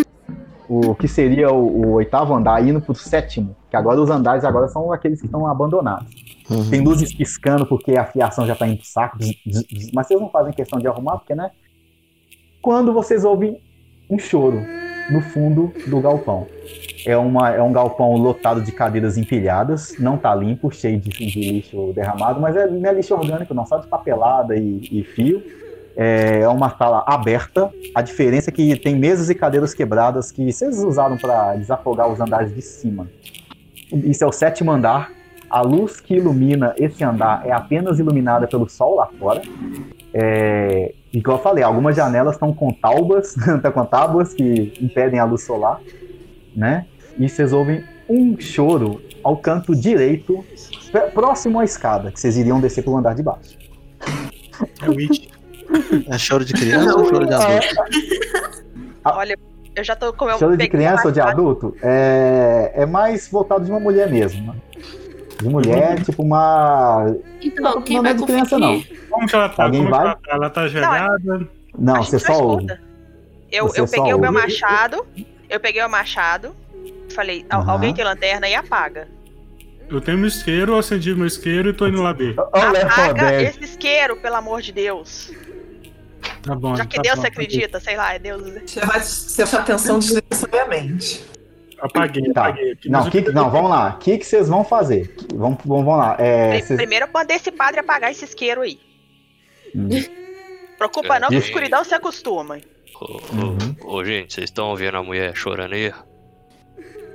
o que seria o, o oitavo andar indo pro sétimo, que agora os andares agora são aqueles que estão abandonados. Uhum. Tem luzes piscando porque a fiação já tá indo pro saco, zzz, zzz, zzz, mas vocês não fazem questão de arrumar, porque, né? Quando vocês ouvem um choro no fundo do galpão. É, uma, é um galpão lotado de cadeiras empilhadas, não tá limpo, cheio de, de lixo derramado, mas é, não é lixo orgânico, não, só de papelada e, e fio. É, é uma sala aberta, a diferença é que tem mesas e cadeiras quebradas que vocês usaram para desafogar os andares de cima. Isso é o sétimo andar. A luz que ilumina esse andar é apenas iluminada pelo sol lá fora. É, igual eu falei, algumas janelas estão com taubas, tá com tábuas que impedem a luz solar, né? E vocês ouvem um choro ao canto direito, pr- próximo à escada, que vocês iriam descer pro andar de baixo. É o It. É choro de criança ou choro de adulto? Olha, eu já tô com meu Choro de criança ou de adulto é, é mais voltado de uma mulher mesmo. né? De mulher, tipo uma. Então, quem não vai é de criança, não. Como que ela tá? Alguém vai? ela tá? Ela tá jogada? Não, você só ouve. Eu, Você eu peguei o meu ouve. machado, eu peguei o machado, falei, "Al- Aham. alguém tem lanterna e apaga. Eu tenho meu isqueiro, eu acendi meu isqueiro e tô indo lá ver. Olha, Apaga esse isqueiro, pelo amor de Deus. Tá bom. Já que tá Deus bom, se acredita, sei lá, é Deus. Você vai você vai atenção desnecessariamente. Apaguei, Tá. apaguei aqui. Não, que, eu- não, vamos lá. O que, que vocês vão fazer? Vamos, vamos, vamos lá. É, vocês- Primeiro eu mandei esse padre apagar esse isqueiro aí. Hum. Preocupa não, que escuridão se acostuma. Ô, ô, ô, gente, vocês estão ouvindo a mulher chorando aí?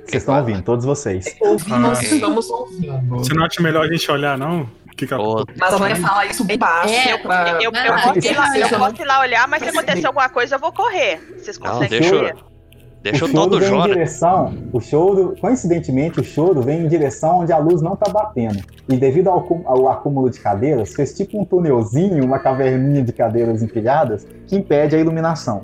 Vocês estão ouvindo, todos vocês. Ouvimos, Ah, estamos ouvindo. Você não acha melhor a gente olhar, não? Que que Ô, Mas a Vânia fala isso bem baixo. É, pra... Eu, eu, Não, eu, posso ir lá, eu posso ir lá olhar, mas se acontecer alguma coisa, eu vou correr. Vocês Não, conseguem deixa correr? Deixa o o tal choro em direção, o choro, coincidentemente, o choro vem em direção onde a luz não tá batendo. E devido ao, ao acúmulo de cadeiras, fez tipo um tunelzinho, uma caverninha de cadeiras empilhadas, que impede a iluminação.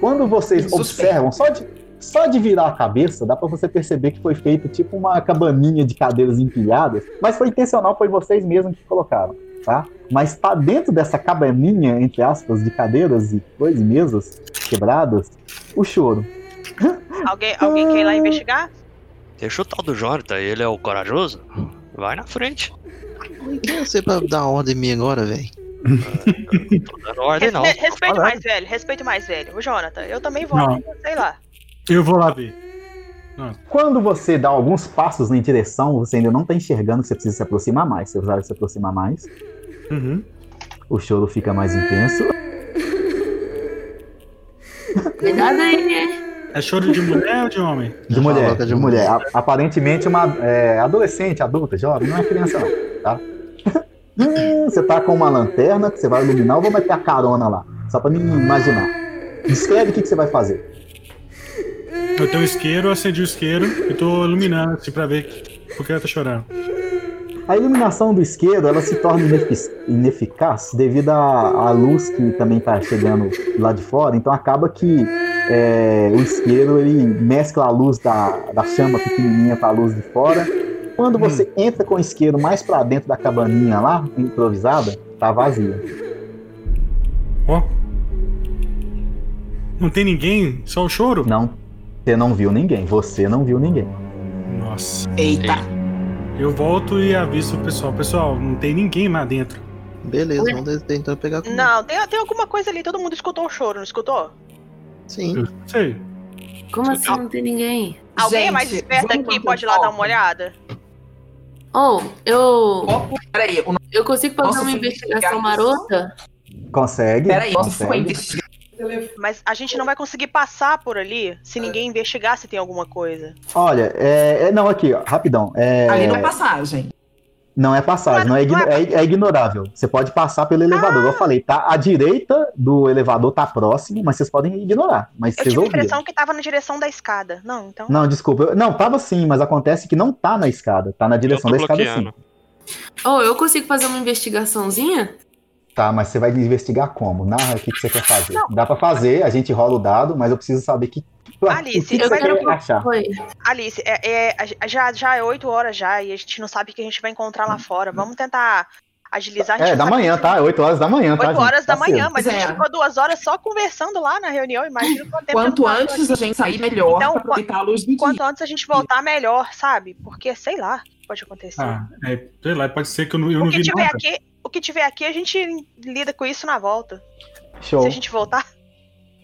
Quando vocês observam, só de, só de virar a cabeça, dá pra você perceber que foi feito tipo uma cabaninha de cadeiras empilhadas, mas foi intencional, foi vocês mesmos que colocaram, tá? Mas tá dentro dessa cabaninha, entre aspas, de cadeiras e coisas, mesas quebradas, o choro. Alguém, alguém quer ir lá investigar? Deixa o tal do Jonathan, ele é o corajoso. Vai na frente. Quem é você pra dar ordem em mim agora, velho? Tô dando ordem, não. Respe- respeito mais velho, respeito mais velho. O Jonathan, eu também vou, Não. sei lá. Eu vou lá ver. Quando você dá alguns passos em direção, você ainda não tá enxergando que você precisa se aproximar mais. Você vai se aproximar mais, Uhum. o choro fica mais intenso. Cuidado aí, né? É choro de mulher ou de homem? De mulher, de mulher. A- Aparentemente uma é, adolescente, adulta, jovem, não é criança não, tá? Hum, você tá com uma lanterna que você vai iluminar, eu vou meter a carona lá, só pra mim imaginar. Descreve o que, que você vai fazer. Eu tenho um isqueiro, eu acendi o isqueiro e tô iluminando assim pra ver por que ela tá chorando. A iluminação do isqueiro ela se torna inefic- ineficaz devido à, à luz que também está chegando lá de fora. Então acaba que é, o isqueiro ele mescla a luz da, da chama pequenininha com a luz de fora. Quando você entra com o isqueiro mais para dentro da cabaninha lá, improvisada, tá vazia. Ó. Não tem ninguém? Só o choro? Não, você não viu ninguém. Você não viu ninguém. Nossa. Eita. Eu volto e aviso o pessoal. Pessoal, não tem ninguém lá dentro. Beleza, vamos tentar pegar Não, tem, tem alguma coisa ali, todo mundo escutou o choro, não escutou? Sim. Eu sei. Como assim não tem ninguém? Alguém Gente, mais esperto aqui pode ir lá dar uma olhada? Oh, eu. Peraí, o Eu consigo fazer Nossa, uma investigação marota? Consegue? Peraí, consegue. investigar. Mas a gente não vai conseguir passar por ali se ninguém investigar se tem alguma coisa. Olha, é, é- não, aqui, ó, rapidão. É, Ali não é passagem. Não é passagem, não é, igno- é- é ignorável. Você pode passar pelo elevador. Eu falei, tá? A direita do elevador tá próximo, mas vocês podem ignorar. Mas Eu vocês tive a ouviram. impressão que tava na direção da escada. Não, então. Não, desculpa. eu- Não, tava sim, mas acontece que não tá na escada. Tá na direção da escada bloqueando. sim. Oh, eu consigo fazer uma investigaçãozinha? Tá, mas você vai investigar como? Narra o que, que você quer fazer. Dá pra fazer, a gente rola o dado, mas eu preciso saber que, Alice, que, que eu você quero quer achar. Foi. Alice, é, é- já, já é 8 horas já e a gente não sabe o que a gente vai encontrar lá fora. Vamos tentar agilizar. A gente É, da manhã, tá? É 8 horas da manhã, tá? 8 gente? horas Tá da manhã, cedo. mas a gente Zero. ficou duas horas só conversando lá na reunião. Imagina quanto tempo Quanto não antes a gente sair, melhor Então, pra aproveitar a luz do dia. Quanto antes a gente voltar, melhor, sabe? Porque, sei lá, o que pode acontecer. Ah, é, sei lá, pode ser que eu não, eu o, não vi nada. aqui, o que tiver aqui, a gente lida com isso na volta. Show. Se a gente voltar.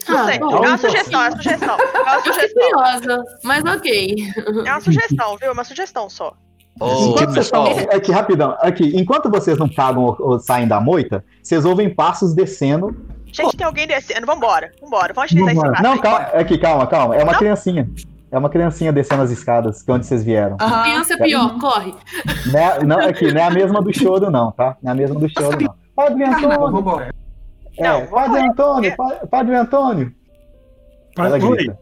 Não Ah, sei. bom, é uma sugestão, é uma sugestão. É uma sugestão. curiosa, mas ok. É uma sugestão, viu? É uma sugestão só. Ô, Enquanto vocês estão. Aqui, rapidão. Aqui, enquanto vocês não pagam ou, ou saem da moita, vocês ouvem passos descendo. Gente, tem alguém descendo. Vambora, vambora. Vamos agilizar esse passo Não, calma, aqui, calma, calma. É uma Não? criancinha. É uma criancinha descendo as escadas, que é onde vocês vieram. Aham. Criança é pior, corre. Não, é, não, aqui, não é a mesma do choro, não, tá? Não é a mesma do choro, não. Padre Carnaval, Antônio! É, Não, Padre Antônio! Pa- Padre Antônio! Ela grita.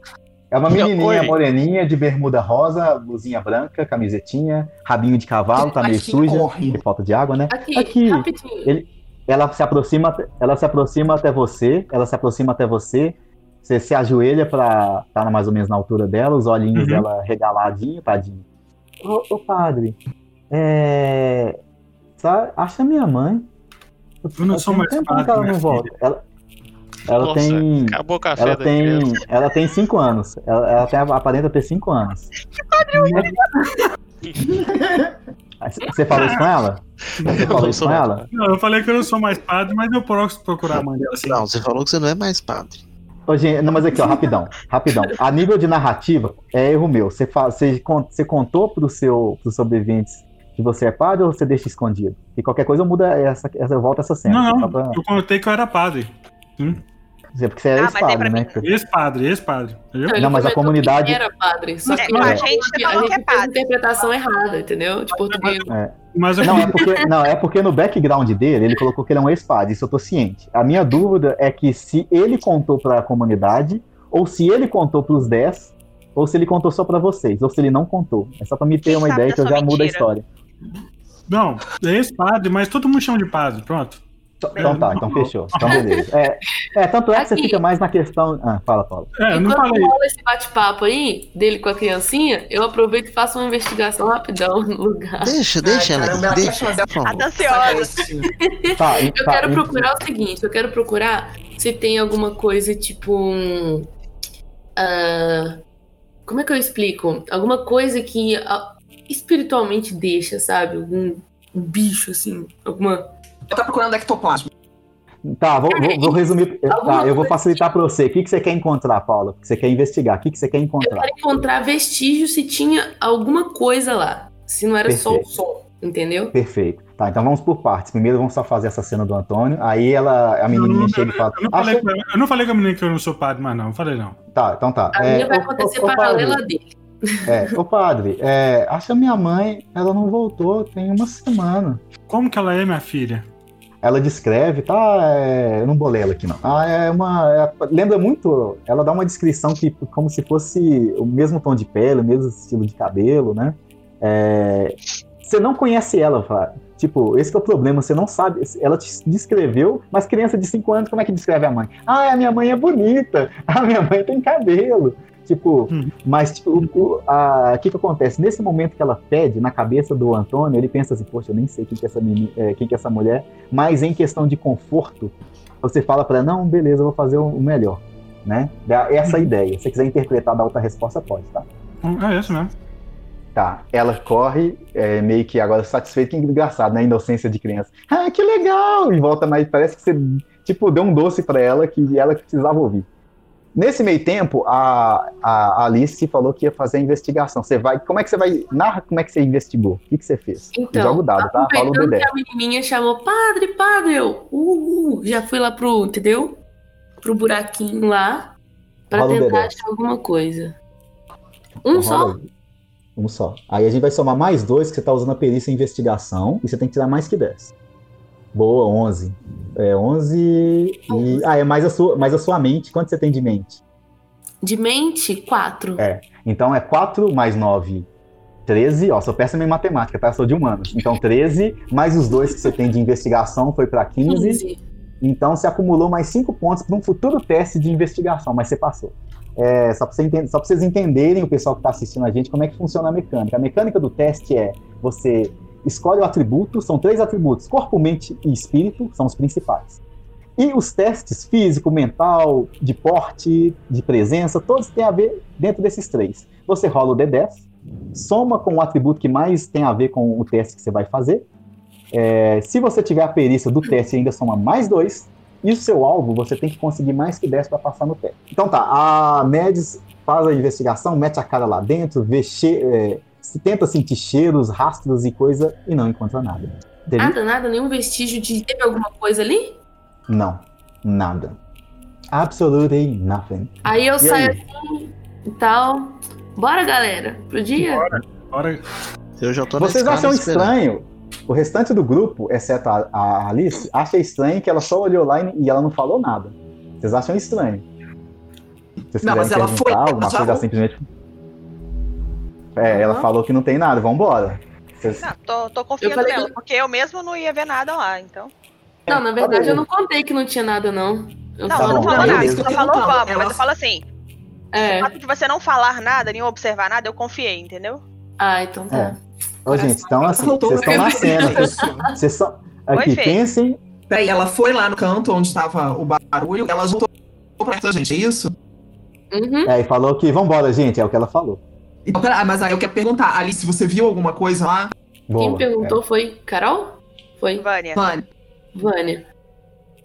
É uma Oi. menininha moreninha, de bermuda rosa, blusinha branca, camisetinha, rabinho de cavalo, tá meio suja, corre? por falta de água, né? Aqui, Aqui. rapidinho. Ela se aproxima, ela se aproxima até você, ela se aproxima até você. Você se ajoelha pra estar mais ou menos na altura dela, os olhinhos Uhum. dela regaladinho, tadinho. Ô, ô, padre, é. sa- Acha minha mãe. Eu não sou Tem mais tempo padre, que ela minha não volta. Ela, ela Nossa, tem. acabou o café Ela tem, criança. ela tem cinco anos. Ela, ela tem, aparenta ter cinco anos. Você falou isso com ela? Você Eu falou isso sou com ela? Não, eu falei que eu não sou mais padre, mas eu posso procurar a mãe dela assim. Não, você falou que você não é mais padre. Ô, gente, não, mas aqui, ó, rapidão, rapidão. A nível de narrativa, é erro meu. Você, você, você contou pro seu, pros sobreviventes que você é padre ou você deixa escondido? E qualquer coisa eu mudo essa, essa eu volto essa cena. Não, não, pra- eu contei que eu era padre. Porque você é Ah, aí ex-padre, né? mim- Ex-padre, ex-padre. Entendeu? Não, mas a comunidade- que era padre. Só É, que a a gente gente, falou a que é gente fez padre. interpretação errada, entendeu? De português. Mas eu Não é, porque, não, é porque no background dele, ele colocou que ele é um ex-padre, isso eu tô ciente. A minha dúvida é que se ele contou pra comunidade, ou se ele contou pros 10, ou se ele contou só pra vocês, ou se ele não contou. É só pra me ter uma sabe ideia que eu já mudo a mentira? história. Não, é ex-padre, mas todo mundo chama de padre, pronto. Então tá, então fechou. Então beleza. É, é, tanto é que você fica mais na questão. Ah, fala, Paulo. É, Enquanto falei. rola esse bate-papo aí, dele com a criancinha, eu aproveito e faço uma investigação rapidão no lugar. Deixa, deixa ela caramba, aqui, ela deixa, favor. Tá ansiosa. Tá, Eu tá, quero procurar o seguinte, eu quero procurar se tem alguma coisa tipo um. ah, como é que eu explico? Alguma coisa que ah, espiritualmente deixa, sabe? Algum um bicho, assim. Alguma. Eu tô procurando ectoplasma. Tá, vou, vou- vou resumir. Tá, eu vou facilitar pra você. O que, que você quer encontrar, Paula? O que você quer investigar? O que, que você quer Eu encontrar? quero encontrar vestígio se tinha alguma coisa lá. Se não era só o Perfeito. som, entendeu? Perfeito. Tá, então vamos por partes. Primeiro vamos só fazer essa cena do Antônio. Aí ela, a menininha chega e fala. Eu não, falei, "Acha- eu não falei com a menina que eu não sou padre, mas não, eu falei não. Tá, então tá. A É, minha vai acontecer ô- paralela dele. É, ô padre, é, acha minha mãe, ela não voltou, tem uma semana. Como que ela é, minha filha? Ela descreve, tá? é, eu não bolei ela aqui, não. Ah, é uma. é- lembra muito. Ela dá uma descrição que como se fosse o mesmo tom de pele, o mesmo estilo de cabelo, né? É, você não conhece ela, Flávio. Tipo, esse é o problema, você não sabe. Ela te descreveu, mas criança de 5 anos, como é que descreve a mãe? Ah, a minha mãe é bonita. A minha mãe tem cabelo. Tipo, Hum. mas tipo, o, a- que que acontece? Nesse momento que ela pede, na cabeça do Antônio, ele pensa assim, poxa, eu nem sei quem que é essa, menina, é, quem que é essa mulher, mas em questão de conforto, você fala pra ela, não, beleza, eu vou fazer o melhor, né? Dá essa ideia. Se você quiser interpretar da outra resposta, pode, tá? É isso mesmo. Tá, ela corre, é, meio que agora satisfeita, que engraçado, né? Inocência de criança. Ah, que legal! E volta, mas parece que você, tipo, deu um doce pra ela que ela precisava ouvir. Nesse meio tempo, a, a Alice falou que ia fazer a investigação. Você vai. Como é que você vai. Narra como é que você investigou. O que, que você fez? Então, Joga o dado, tá? Fala o aproveitando Dedé. a menininha chamou padre, padre, eu uh, uh, já fui lá pro, entendeu? Pro buraquinho lá o tentar achar alguma coisa. Um Então, só? Um só. Aí a gente vai somar mais dois, que você tá usando a perícia em investigação, e você tem que tirar mais que 10. Boa, 11. É 11 e. Ah, é mais a sua, mais a sua mente. Quanto você tem de mente? De mente, quatro. É. Então é 4 mais 9, 13. Ó, sou péssimo em matemática, tá? Sou de humanos. Então 13, mais os dois que você tem de investigação foi pra 15. 15. Então você acumulou mais 5 pontos para um futuro teste de investigação, mas você passou. É, só para você vocês entenderem, o pessoal que está assistindo a gente, como é que funciona a mecânica. A mecânica do teste é você escolhe o atributo, são três atributos: corpo, mente e espírito, são os principais. E os testes físico, mental, de porte, de presença, todos têm a ver dentro desses três. Você rola o D10, soma com o atributo que mais tem a ver com o teste que você vai fazer. É, se você tiver a perícia do teste, ainda soma mais dois. E o seu alvo, você tem que conseguir mais que 10 para passar no teste. Então tá, a Médis faz a investigação, mete a cara lá dentro, vê che é, se tenta sentir cheiros, rastros e coisa e não encontra nada. Teve? Nada, nada, nenhum vestígio de. Teve alguma coisa ali? Não, nada. Absolutely nothing. Aí eu E saio aí? assim e tal. Bora, galera, pro dia? Bora. Eu já tô na Vocês acham esperando. estranho? O restante do grupo, exceto a, a Alice, acha estranho que ela só olhou lá e, e ela não falou nada. Vocês acham estranho? Vocês Não, mas ela foi- ela coisa simplesmente. É, ela Aham. falou que não tem nada, vambora. Vocês- Não, tô, tô confiando nela, que- porque eu mesmo não ia ver nada lá, então. Não, na verdade beleza. eu não contei que não tinha nada, não. Eu Não, Tá não falou nada, você só falou Ela- vamos, mas eu falo assim, o É. fato de você não falar nada, nem observar nada, eu confiei, entendeu? Ah, então tá. É. Ô, gente, então assim, Voltou vocês estão na cena. Vocês. Oi, Aqui, pensem. Peraí, ela foi lá no canto onde estava o barulho, ela voltou pra essa gente, é isso? Uhum. É, e falou que vambora, gente, é o que ela falou. Então, pera, ah, mas aí eu quero perguntar, Alice, você viu alguma coisa lá? Boa. Quem perguntou foi Carol? Foi Vânia. Vânia, Vânia.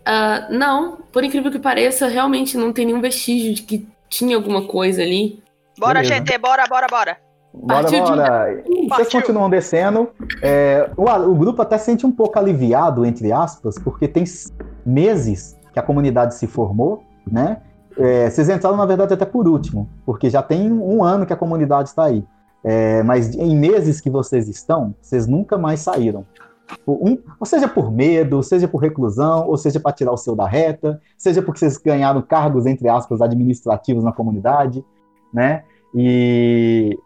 Ah, não, por incrível que pareça, realmente não tem nenhum vestígio de que tinha alguma coisa ali. Bora, Beleza. GT, bora, bora, bora. Bora, Partiu de- bora. Vocês Partiu. continuam descendo. É, o, o grupo até sente um pouco aliviado, entre aspas, porque tem meses que a comunidade se formou né? É, vocês entraram, na verdade, até por último, porque já tem um ano que a comunidade está aí. É, mas em meses que vocês estão, vocês nunca mais saíram. Um, ou seja por medo, seja por reclusão, ou seja para tirar o seu da reta, seja porque vocês ganharam cargos, entre aspas, administrativos na comunidade, né? E,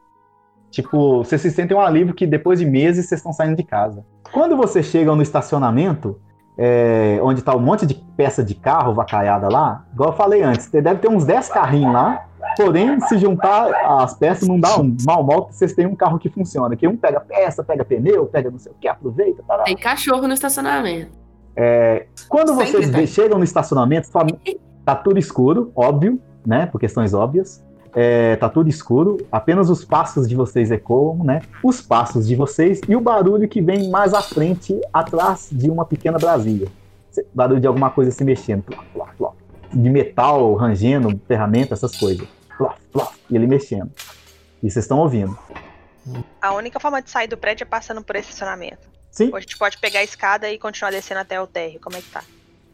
tipo, vocês se sentem um alívio que depois de meses vocês estão saindo de casa. Quando vocês chegam no estacionamento, é, onde está um monte de peça de carro vacaiada lá, igual eu falei antes, deve ter uns 10 carrinhos lá, porém, se juntar as peças, não dá um mal mal que vocês têm um carro que funciona, que um pega peça, pega pneu, pega não sei o que, aproveita. Tará. Tem cachorro no estacionamento. É, quando vocês Sempre tem. chegam no estacionamento, tá tudo escuro, óbvio, né, por questões óbvias. É, tá tudo escuro, apenas os passos de vocês ecoam, né? Os passos de vocês e o barulho que vem mais à frente, atrás de uma pequena Brasília. Barulho de alguma coisa se mexendo, plof, plof, plof. de metal rangendo, ferramenta, essas coisas. Plof, plof, e ele mexendo. E vocês estão ouvindo. A única forma de sair do prédio é passando por esse estacionamento. Sim? Ou a gente pode pegar a escada e continuar descendo até o térreo. Como é que tá?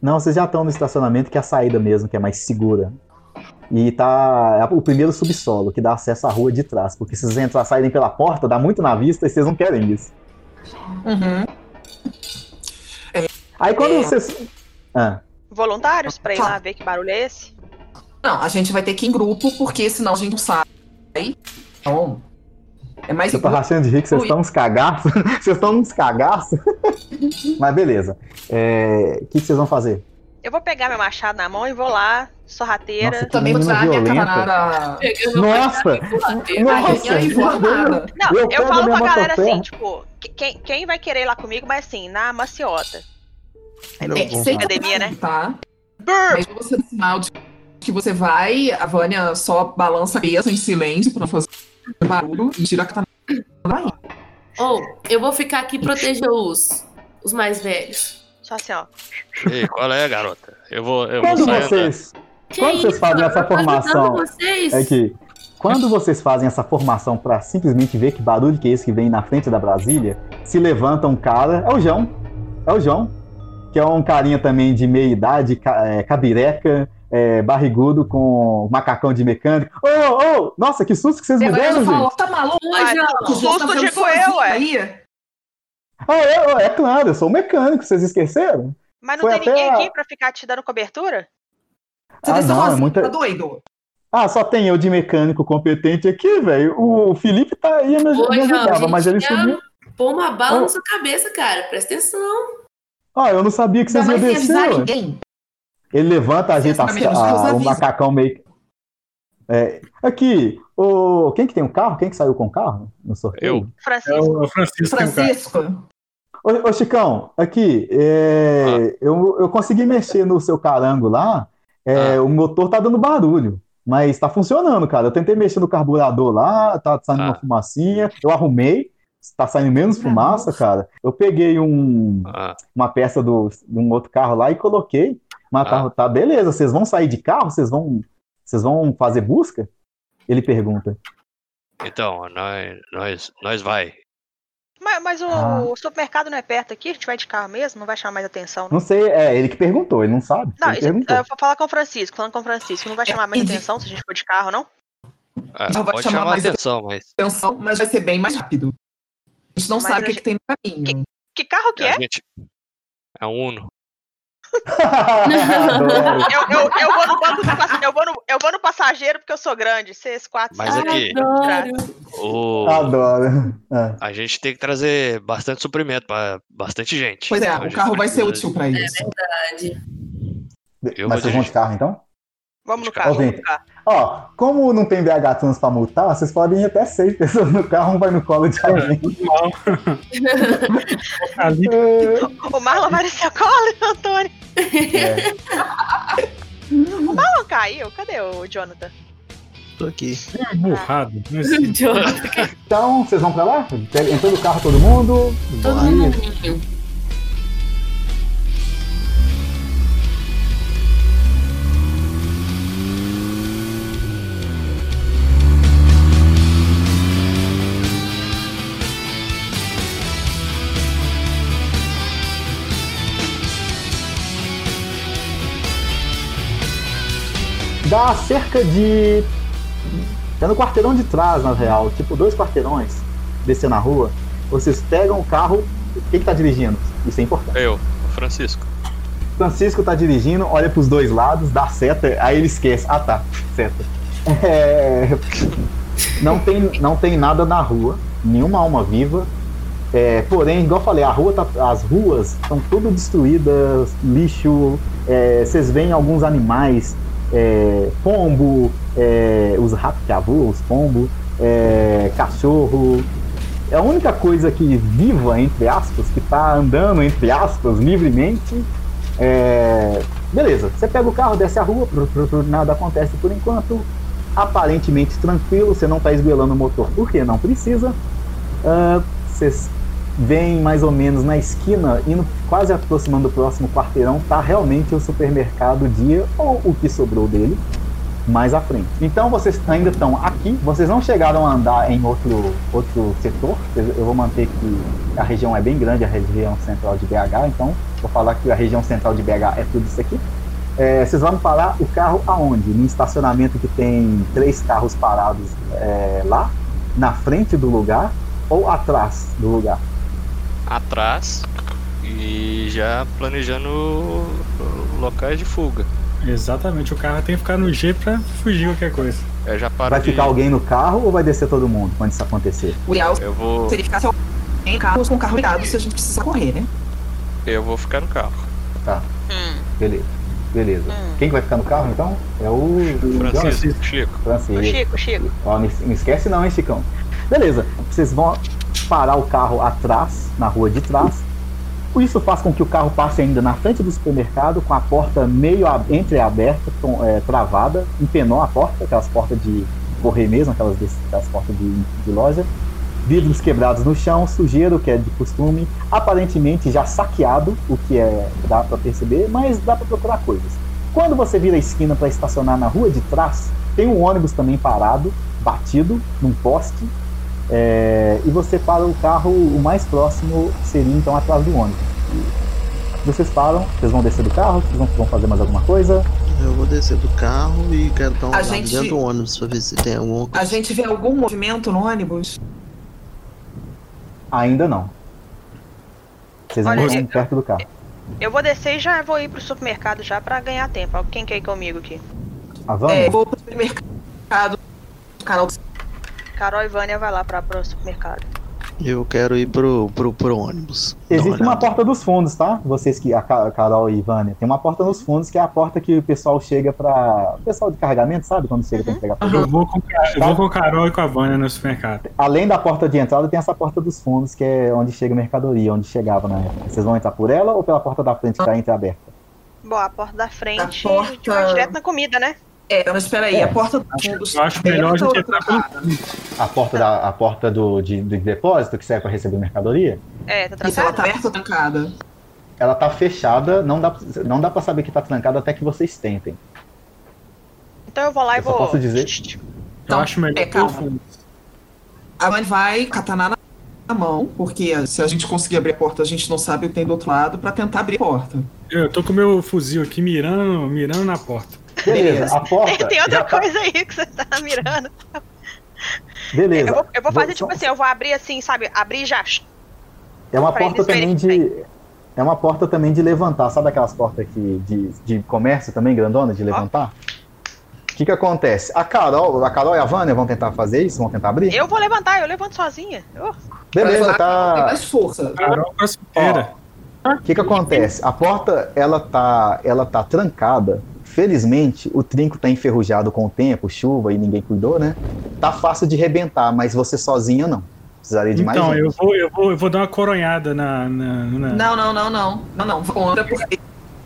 Não, vocês já estão no estacionamento que é a saída mesmo, que é mais segura. E tá é o primeiro subsolo, que dá acesso à rua de trás. Porque se vocês entrar, saírem pela porta, dá muito na vista e vocês não querem isso. Uhum. Aí quando É. vocês. Ah, Voluntários pra ir Tá. lá ver que barulho é esse? Não, a gente vai ter que ir em grupo, porque senão a gente não sai. Então, é mais eu tô rachando de rir que vocês estão uns cagaços. vocês estão uns cagaços. Mas beleza. É, O que, que vocês vão fazer? Eu vou pegar meu machado na mão e vou lá, sorrateira. Nossa, Também vou minha violenta. camarada. Nossa! Nossa! Não, Eu eu, falo pra galera motosserra. assim, tipo, que- quem, quem vai querer ir lá comigo, mas assim, na maciota. Tem É, vamos sem academia, né? Tá? Mas você dá sinal de que você vai, a Vânia só balança a cabeça em silêncio pra não fazer barulho e tira a katana daí. Ou, eu vou ficar aqui e proteger os, os mais velhos. Só assim, ó. Ei, qual é, garota? Eu vou, eu vou Quando sair andando. Vocês. Quando vocês fazem essa Eu formação. É que quando vocês fazem essa formação pra simplesmente ver que barulho que é esse que vem na frente da Brasília, se levanta um cara, é o João, é o João, que é um carinha também de meia idade, é, cabireca, é, barrigudo com macacão de mecânico. Ô, ô, nossa, que susto que vocês me deram, eu gente. tá maluco? Oi, João. Outros Susto tá digo eu, ué. Aí? Ah, é, é claro, eu sou um mecânico, vocês esqueceram? Mas não Foi tem ninguém a- aqui pra ficar te dando cobertura? Você Ah, não, é sozinho, muita- tá doido? Ah, só tem eu de mecânico competente aqui, velho. O Felipe tá aí me, Oi, me ajudava, mas ele gente, sumiu. Pôr uma bala Oh. na sua cabeça, cara. Presta atenção. Ah, eu não sabia que vocês Não iam descer. ninguém. Ele levanta, as- sabem, a- Deus o macacão meio. É, aqui, o, quem que tem um carro? Quem que saiu com o carro no sorteio? Eu. É Francisco. o Francisco. Francisco, Ô, ô, Chicão, aqui, é, eu, eu consegui mexer no seu carango lá, é, Ah. o motor tá dando barulho, mas tá funcionando, cara. Eu tentei mexer no carburador lá, tá saindo uma Ah. fumacinha, eu arrumei, tá saindo menos fumaça, cara. Eu peguei um, Ah, uma peça do, de um outro carro lá e coloquei, mas tá, Ah. tá beleza, vocês vão sair de carro? Vocês vão, vocês vão fazer busca? Ele pergunta. então, nós, nós, nós vai. Mas, mas o Ah. supermercado não é perto aqui? A gente vai de carro mesmo? Não vai chamar mais atenção, não? Não sei, é ele que perguntou, ele não sabe. Não, ele isso, perguntou. eu vou falar com o Francisco, falando com o Francisco. Não vai chamar mais atenção se a gente for de carro, não? Ah, Não vai pode chamar chamar mais atenção, mas atenção, mas vai ser bem mais rápido. A gente não Mas sabe o que, gente- que tem no caminho. Que carro que a é? gente. É um Uno. Eu, eu, eu, vou no banco eu, vou no, eu vou no passageiro porque eu sou grande. Vocês quatro. Mas cinco, aqui- Adoro. O, Adoro. É. a gente tem que trazer bastante suprimento pra bastante gente. Pois é, Então, o carro vai ser útil pra isso. Verdade. Eu Mas vocês vão de carro, então? Vamos no carro, vamos no carro. Ó, como não tem BH Trans pra multar, vocês podem ir até seis pessoas no carro, um vai no colo de alguém. É, O Marlon vai descer a cola, Antônio. É. O Marlon caiu. Cadê o Jonathan? Tô aqui. é burrado. Existe. Jonathan, Então, vocês vão pra lá? Entrou no carro todo mundo? todo Bora. mundo. Dá cerca de. É no quarteirão de trás, na real. Tipo, dois quarteirões descendo na rua. Vocês pegam o carro. Quem que tá dirigindo? Isso é importante. Eu, Francisco. Francisco tá dirigindo, olha pros dois lados, dá seta, aí ele esquece. Ah tá, seta. É, Não, tem, não tem nada na rua, nenhuma alma viva. É, porém, igual eu falei, a rua tá- as ruas estão tudo destruídas, lixo. é, vocês veem alguns animais, é, pombo, é, os ratos que voam, os pombos, é, cachorro. É a única coisa que viva, entre aspas, que tá andando, entre aspas, livremente. É, beleza, você pega o carro, desce a rua, pru- pru- pru- nada acontece por enquanto. Aparentemente tranquilo, você não tá esguelando o motor porque não precisa. Vocês veem mais ou menos na esquina, indo quase aproximando do próximo quarteirão, tá realmente o supermercado dia, ou o que sobrou dele, mais à frente. Então vocês ainda estão aqui, vocês não chegaram a andar em outro, outro setor. Eu vou manter que a região é bem grande, a região central de BH, então vou falar que a região central de BH é tudo isso aqui. É, vocês vão parar o carro aonde? No estacionamento que tem três carros parados é, lá, na frente do lugar ou atrás do lugar? Atrás e já planejando o- o locais de fuga. Exatamente, o carro tem que ficar no G pra fugir qualquer coisa. Eu já paro Vai de- ficar alguém no carro ou vai descer todo mundo quando isso acontecer? O ideal Eu vou, seria ficar em carros com o carro ligado se a gente precisar correr, né? eu vou ficar no carro. Tá, Hum, beleza. Beleza. Hum. Quem que vai ficar no carro então? É o Francisco, Chico. o Francisco. Chico, Chico. Ó, não esquece não, hein, Chicão? Beleza, vocês vão parar o carro atrás, na rua de trás. Isso faz com que o carro passe ainda na frente do supermercado, com a porta meio ab- entreaberta, é, travada, empenou a porta, aquelas portas de correr mesmo, aquelas, aquelas portas de, de loja. Vidros quebrados no chão, sujeiro, que é de costume, aparentemente já saqueado, o que é dá para perceber, mas dá para procurar coisas. Quando você vira a esquina para estacionar na rua de trás, tem um ônibus também parado, batido num poste, é, e você para o carro, o mais próximo seria então atrás do ônibus. Vocês param, vocês vão descer do carro, vocês vão, vão fazer mais alguma coisa? Eu vou descer do carro e quero dar uma A gente- dentro do ônibus pra ver se tem coisa. A gente vê algum movimento no ônibus? Ainda não. Vocês Olha, ainda estão eu- perto do carro. Eu vou descer e já vou ir pro supermercado já pra ganhar tempo. Quem quer ir comigo aqui? A Vânia? É, eu vou pro supermercado. Canal Carol e Vânia vai lá pra, pro supermercado. Eu quero ir pro, pro, pro ônibus. Existe uma porta dos fundos, tá? Vocês que. A Ca- Carol e Vânia. Tem uma porta nos fundos que é a porta que o pessoal chega pra. O pessoal de carregamento, sabe? Quando chega pra entregar produto. Eu vou com, eu vou com o Carol e com a Vânia no supermercado. Além da porta de entrada, tem essa porta dos fundos, que é onde chega a mercadoria, onde chegava na época. Vocês vão entrar por ela ou pela porta da frente que tá entreaberta? Bom, a porta da frente A porta- a vai direto na comida, né? É, mas espera aí, É. a porta do fundos Eu acho melhor a gente entrar trancada? A porta, da, a porta do, de, do depósito, que serve para receber mercadoria, É, tá Isso, ela tá trancada? aberta ou trancada? ela tá fechada, não dá, não dá para saber que tá trancada até que vocês tentem. Então eu vou lá e Eu só vou. posso dizer- Eu Então, acho melhor é, pelo calma. fundo. A mãe vai katana na mão, porque se a gente conseguir abrir a porta, a gente não sabe o que tem do outro lado, pra tentar abrir a porta. Eu tô com meu fuzil aqui mirando, mirando na porta. Beleza, a porta. Tem outra tá- coisa aí que você tá mirando. Beleza. Eu vou, eu vou fazer São- tipo assim, eu vou abrir assim, sabe? Abrir já. É uma porta também de. É uma porta também de levantar. Sabe aquelas portas que, de, de comércio também, grandona, de levantar? O que que acontece? A Carol, a Carol e a Vânia vão tentar fazer isso? Vão tentar abrir? Eu vou levantar, eu levanto sozinha. Oh, Beleza, Ela Tem tá. mais força. Carol. O que que acontece? A porta, ela tá, ela tá trancada. Felizmente, o trinco tá enferrujado com o tempo, chuva e ninguém cuidou, né? Tá fácil de rebentar, mas você sozinha não. Precisaria de mais Então, gente. eu vou, eu, vou, eu vou dar uma coronhada na. na, na- Não, não, não, não. Não, não. Contra, porque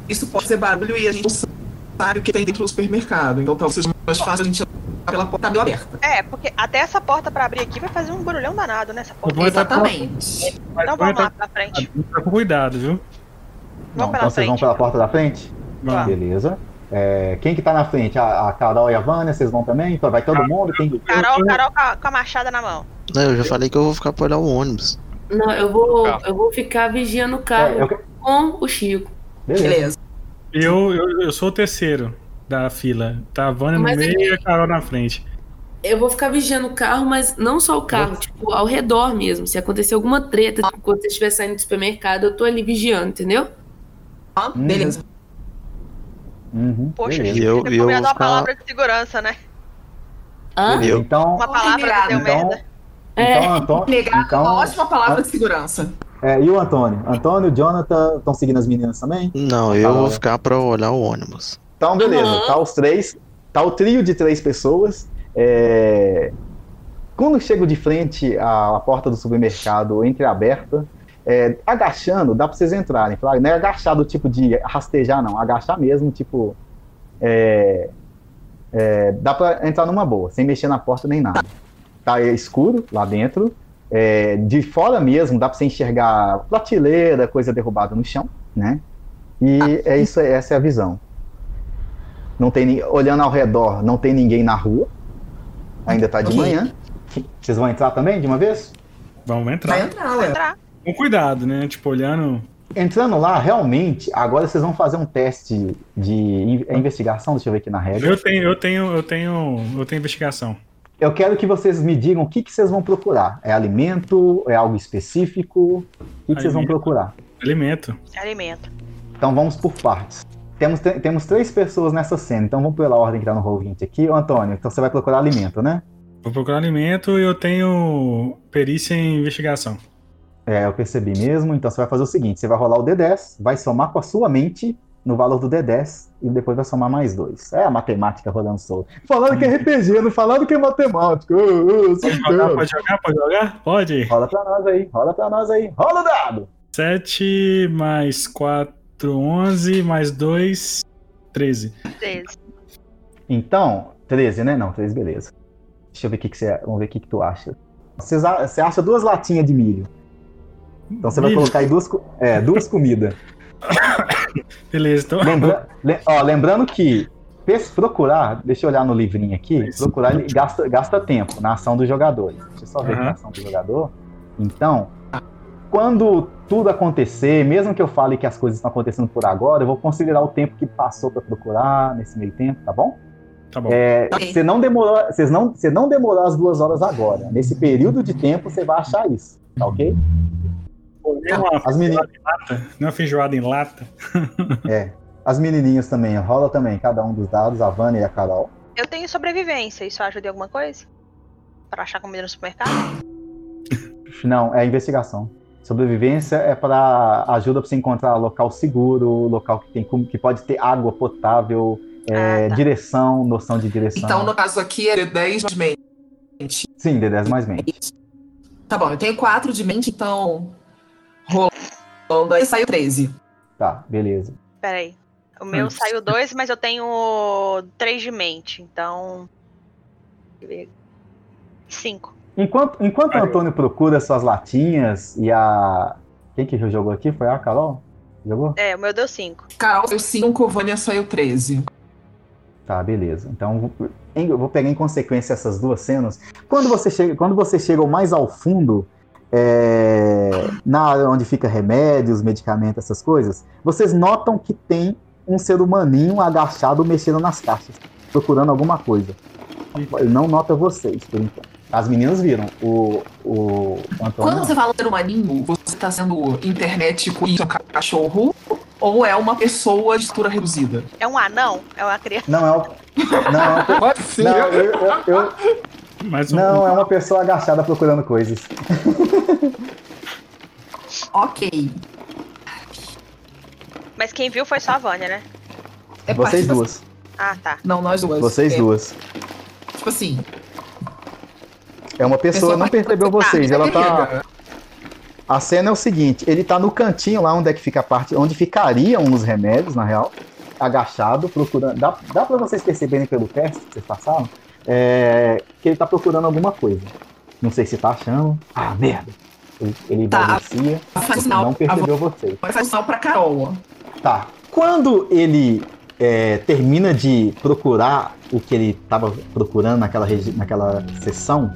isso pode ser barulho e a gente não sabe o que tem dentro do supermercado. Então talvez seja mais fácil a gente entrar pela porta meio aberta. É, porque até essa porta pra abrir aqui vai fazer um barulhão danado, né? Essa Eu porta. Exatamente. mas Então vamos entrar- lá pra frente. Tá com cuidado, viu? Não, Vamos pela então vocês vão frente. pela porta da frente? Vamos. Beleza. É, quem que tá na frente? A, a Carol e a Vânia, vocês vão também? Então vai todo mundo? Quem... Carol, Carol com a, com a machada na mão. Não, eu já falei que eu vou ficar pra olhar o ônibus. Não, eu vou, Carro. eu vou ficar vigiando o carro É, eu com o Chico. Beleza. Beleza. Eu, eu, eu sou o terceiro. da fila. Tá a Vânia no Mas meio é- e a Carol na frente. Eu vou ficar vigiando o carro, mas não só o carro, tipo, ao redor mesmo. Se acontecer alguma treta, tipo, quando você estiver saindo do supermercado, eu tô ali vigiando, entendeu? Ah, beleza. Uhum, Poxa, beleza. E eu- Você e eu combinado vou uma ficar- palavra de segurança, né? Beleza, Então, Uma palavra que deu então, merda. É. então, Antônio, Negar então, uma ótima palavra de segurança. é, e o Antônio? Antônio e o Jonathan estão seguindo as meninas também? Não, eu Tá vou ficar pra olhar o ônibus. Então, beleza. Aham. Tá os três. Tá o trio de três pessoas. É, Quando chego de frente à, à porta do supermercado entreaberta, é, agachando, dá pra vocês entrarem. Claro, não é agachar do tipo de rastejar, não. Agachar mesmo, tipo. é, é, dá pra entrar numa boa, sem mexer na porta nem nada. Tá é escuro lá dentro. É, de fora mesmo, dá pra você enxergar prateleira, coisa derrubada no chão, né? E é isso, essa é a visão. Não tem olhando ao redor, não tem ninguém na rua. Ainda tá de manhã. Vocês vão entrar também de uma vez? Vamos Vai entrar. entrar, ué. Entrar. Com cuidado, né? Tipo, olhando. Entrando lá, realmente, agora vocês vão fazer um teste de é investigação, deixa eu ver aqui na regra. Eu tenho, eu tenho, eu tenho, eu tenho investigação. Eu quero que vocês me digam o que, que vocês vão procurar. É alimento? É algo específico? O que, que vocês vão procurar? Alimento. Alimento. Então vamos por partes. Temos, te- temos três pessoas nessa cena, então vamos pela ordem que tá no Roll20 aqui. Ô, Antônio, então você vai procurar alimento, né? Vou procurar alimento e eu tenho perícia em investigação. É, eu percebi mesmo. Então você vai fazer o seguinte: você vai rolar o D10, vai somar com a sua mente no valor do D10 e depois vai somar mais dois. É a matemática rolando solto. Falando que é RPG, não falando que é matemática. Ô, ô, Pode jogar, pode jogar, pode jogar? Pode. Rola pra nós aí, rola pra nós aí. Rola o dado! 7 mais 4, 11, mais 2, 13. 13. Então, 13, né? Não, 13, beleza. Deixa eu ver o que, que você. Vamos ver o que, que tu acha. Você acha duas latinhas de milho. Então você vai Milho? colocar aí duas, é, duas comidas. Beleza, então. Lembra- le- ó, lembrando que procurar, deixa eu olhar no livrinho aqui, Isso. procurar ele gasta, gasta tempo na ação dos jogadores. Deixa eu só ver aqui Aham. na ação do jogador. Então, quando tudo acontecer, mesmo que eu fale que as coisas estão acontecendo por agora, eu vou considerar o tempo que passou para procurar nesse meio tempo, tá bom? Tá bom. É, você não demorou, vocês não, você não demorou as duas horas agora. Nesse período de tempo você vai achar isso, tá ok? As meninas, não é uma feijoada em lata. é, as menininhas também, rola também cada um dos dados, a Vânia e a Carol. Eu tenho sobrevivência. Isso ajuda em alguma coisa? Pra achar comida no supermercado? Não, é investigação. Sobrevivência é para ajuda para você encontrar local seguro, local que tem que pode ter água potável, é, Ah, tá. direção, noção de direção. Então, no caso aqui, é 10 de mente. Sim, D10 mais mente. Tá bom, eu tenho 4 de mente, então. Rolando aí saiu 13. Tá, beleza. Pera aí. O meu Hum. saiu 2, mas eu tenho 3 de mente. Então. 5. Enquanto, enquanto o. Antônio procura suas latinhas e a. Quem que jogou aqui? Foi a Carol? Jogou? É, o meu deu 5. Carol saiu 5, Vânia saiu 13. Tá, beleza. Então eu vou- em- eu vou pegar em consequência essas duas cenas. Quando você chega, quando você chega mais ao fundo, é, na área onde fica remédios, medicamentos, essas coisas, vocês notam que tem um ser humaninho agachado mexendo nas caixas, procurando alguma coisa. Ele não nota vocês, por enquanto. As meninas viram. O, o Antônio. Quando você fala ser humaninho, você tá sendo internet com um cachorro ou é uma pessoa de estrutura reduzida? É um anão? É uma criança? Não, é o. Não, é o- Pode ser. não, eu- eu- eu, Mas um, Não, é uma pessoa agachada procurando coisas. Ok. Mas quem viu foi só a Vânia, né? É Vocês duas. Ah, tá. Não, nós duas. Vocês É, duas. Tipo assim. É uma pessoa, não vai- percebeu vocês. Ela tá. A cena é o seguinte: ele tá no cantinho lá onde é que fica a parte. Onde ficariam os remédios, na real. Agachado, procurando. Dá, dá pra vocês perceberem pelo teste que vocês passaram? É, que ele tá procurando alguma coisa. Não sei se tá achando. Ah, merda. Ele, ele Tá. não percebeu vocês. Vai fazer sinal pra Carol. Tá. Quando ele é, termina de procurar o que ele estava procurando naquela, naquela sessão,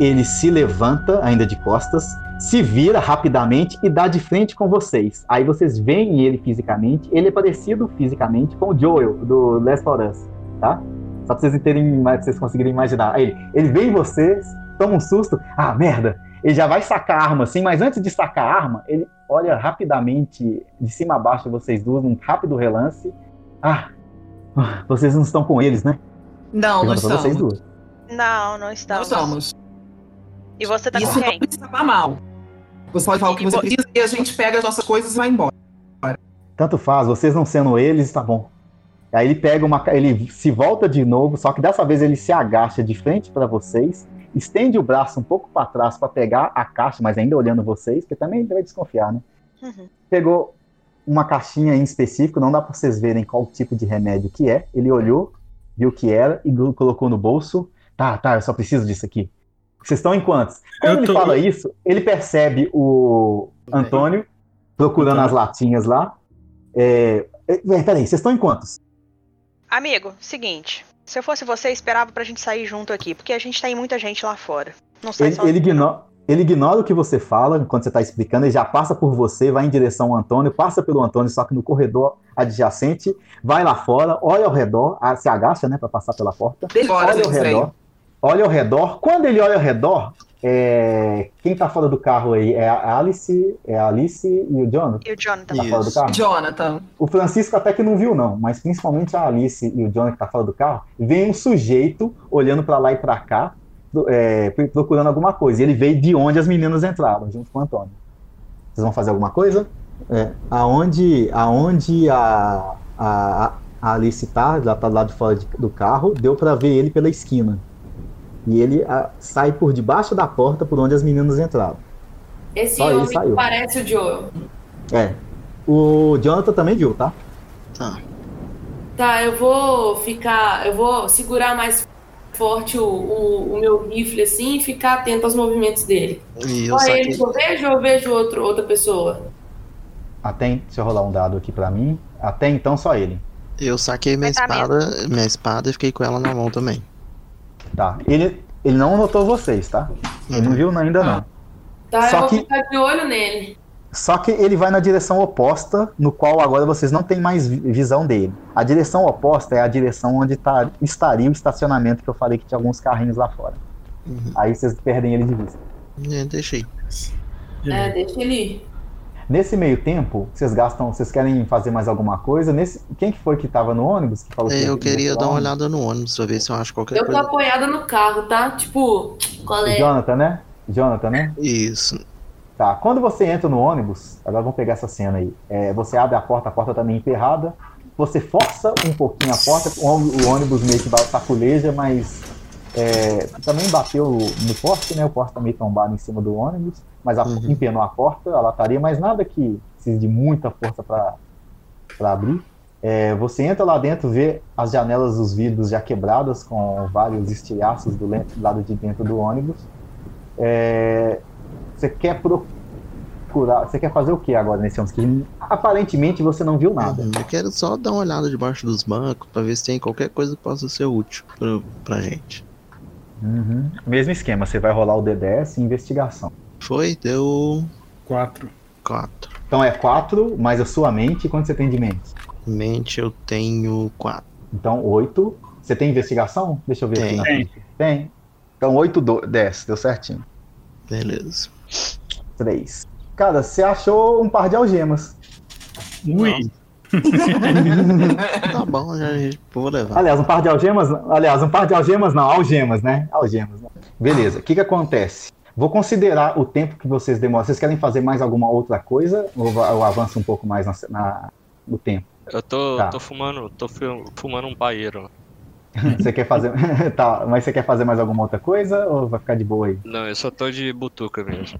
ele se levanta, ainda de costas, se vira rapidamente e dá de frente com vocês. Aí vocês veem ele fisicamente. Ele é parecido fisicamente com o Joel, do Last of Us, tá? Só pra vocês terem, pra vocês conseguirem imaginar. Aí ele, ele vê em vocês, toma um susto. Ah, merda! Ele já vai sacar a arma assim, mas antes de sacar a arma, ele olha rapidamente de cima a baixo vocês duas, num rápido relance. Ah, vocês não estão com eles, né? Não, não pra vocês estamos. duas. Não, não Não estamos. estamos. E você tá Isso com não quem? está mal. Você pode falar o que você precisa e a gente pega as nossas coisas e vai embora. Tanto faz, vocês não sendo eles, tá bom. Aí ele pega uma. Ele se volta de novo, só que dessa vez ele se agacha de frente pra vocês, estende o braço um pouco pra trás pra pegar a caixa, mas ainda olhando vocês, porque também vai desconfiar, né? Uhum. Pegou uma caixinha em específico, não dá pra vocês verem qual tipo de remédio que é. Ele olhou, viu o que era e colocou no bolso. Tá, tá, eu só preciso disso aqui. Vocês estão em quantos? Quando Eu ele tô- fala isso, ele percebe o Antônio procurando Antônio. as latinhas lá. É... é, Peraí, vocês estão em quantos? Amigo, seguinte. Se eu fosse você, eu esperava pra gente sair junto aqui, porque a gente tem muita gente lá fora. Não sai Ele, ele, igno- ele ignora o que você fala quando você está explicando, ele já passa por você, vai em direção ao Antônio, passa pelo Antônio, só que no corredor adjacente, vai lá fora, olha ao redor, ah, se agacha, né, para passar pela porta, Deixa olha ao redor, olha ao redor. Quando ele olha ao redor, é, quem tá fora do carro aí é a Alice, é a Alice e o Jonathan. E o Jonathan? Tá fora do carro? Jonathan. O Francisco até que não viu, não, mas principalmente a Alice e o Jonathan que tá fora do carro, vem um sujeito olhando pra lá e pra cá, é, pro- procurando alguma coisa. E ele veio de onde as meninas entraram, junto com o Antônio. Vocês vão fazer alguma coisa? É, aonde, aonde a, a, a Alice tá, ela tá do lado de fora de- do carro, deu pra ver ele pela esquina. E ele ah, sai por debaixo da porta por onde as meninas entraram. Esse Só homem que saiu. parece o Joel. É. O Jonathan também viu, tá? Tá. Tá, eu vou ficar. Eu vou segurar mais forte o, o, o meu rifle assim e ficar atento aos movimentos dele. E eu Só ele que eu vejo ou eu vejo outro, outra pessoa? Até, deixa eu rolar um dado aqui pra mim. Até então, só ele. Eu saquei minha espada, minha espada e fiquei com ela na mão também. Tá. Ele, ele não notou vocês, tá? Ele não viu ainda não. Tá, Só eu vou que- ficar de olho nele. Só que ele vai na direção oposta, no qual agora vocês não têm mais vi- visão dele. A direção oposta é a direção onde tá, estaria o estacionamento que eu falei que tinha alguns carrinhos lá fora. Uhum. Aí vocês perdem ele de vista. É, deixei. É, deixa ele ir. Nesse meio tempo, vocês gastam, vocês querem fazer mais alguma coisa? Nesse, quem que foi que tava no ônibus que falou que É, eu ia queria dar uma olhada no ônibus pra ver se eu acho qualquer Eu tô coisa. apoiada no carro, tá? Tipo, qual é? Jonathan, né? Jonathan, né? Isso. Tá, quando você entra no ônibus, agora vamos pegar essa cena aí. É, você abre a porta, a porta tá meio emperrada. Você força um pouquinho a porta, o ônibus- o ônibus meio que saculeja, mas é, também bateu no poste, né? O poste tá meio tombado em cima do ônibus, mas a, Uhum. empenou a porta, a lataria, mas nada que precise de muita força para abrir. É, você entra lá dentro, vê as janelas dos vidros já quebradas, com vários estilhaços do lado de dentro do ônibus. É, você quer procurar. Você quer fazer o que agora nesse ônibus? Que aparentemente você não viu nada. Uhum, Eu quero só dar uma olhada debaixo dos bancos pra ver se tem qualquer coisa que possa ser útil pra, pra gente. Uhum. Mesmo esquema, você vai rolar o D10 e investigação. Foi? Deu Quatro. 4. Então é 4 mais a sua mente. Quanto você tem de mente? Mente eu tenho 4. Então 8. Você tem investigação? Deixa eu ver aqui Tem. na frente. Tem. Então 8, 10. Deu certinho. Beleza. 3. Cara, você achou um par de algemas. Ui. Tá bom, já já vou levar. Aliás, um par de algemas. Aliás, um par de algemas não, algemas, né? Algemas. né? Beleza. O que, que acontece? Vou considerar o tempo que vocês demoram. Vocês querem fazer mais alguma outra coisa? Ou eu avanço um pouco mais na, na- no tempo? Eu tô, Tá. tô fumando, tô fu- fumando um paeiro. Você quer fazer. tá, mas você quer fazer mais alguma outra coisa? Ou vai ficar de boa aí? Não, eu só tô de butuca mesmo.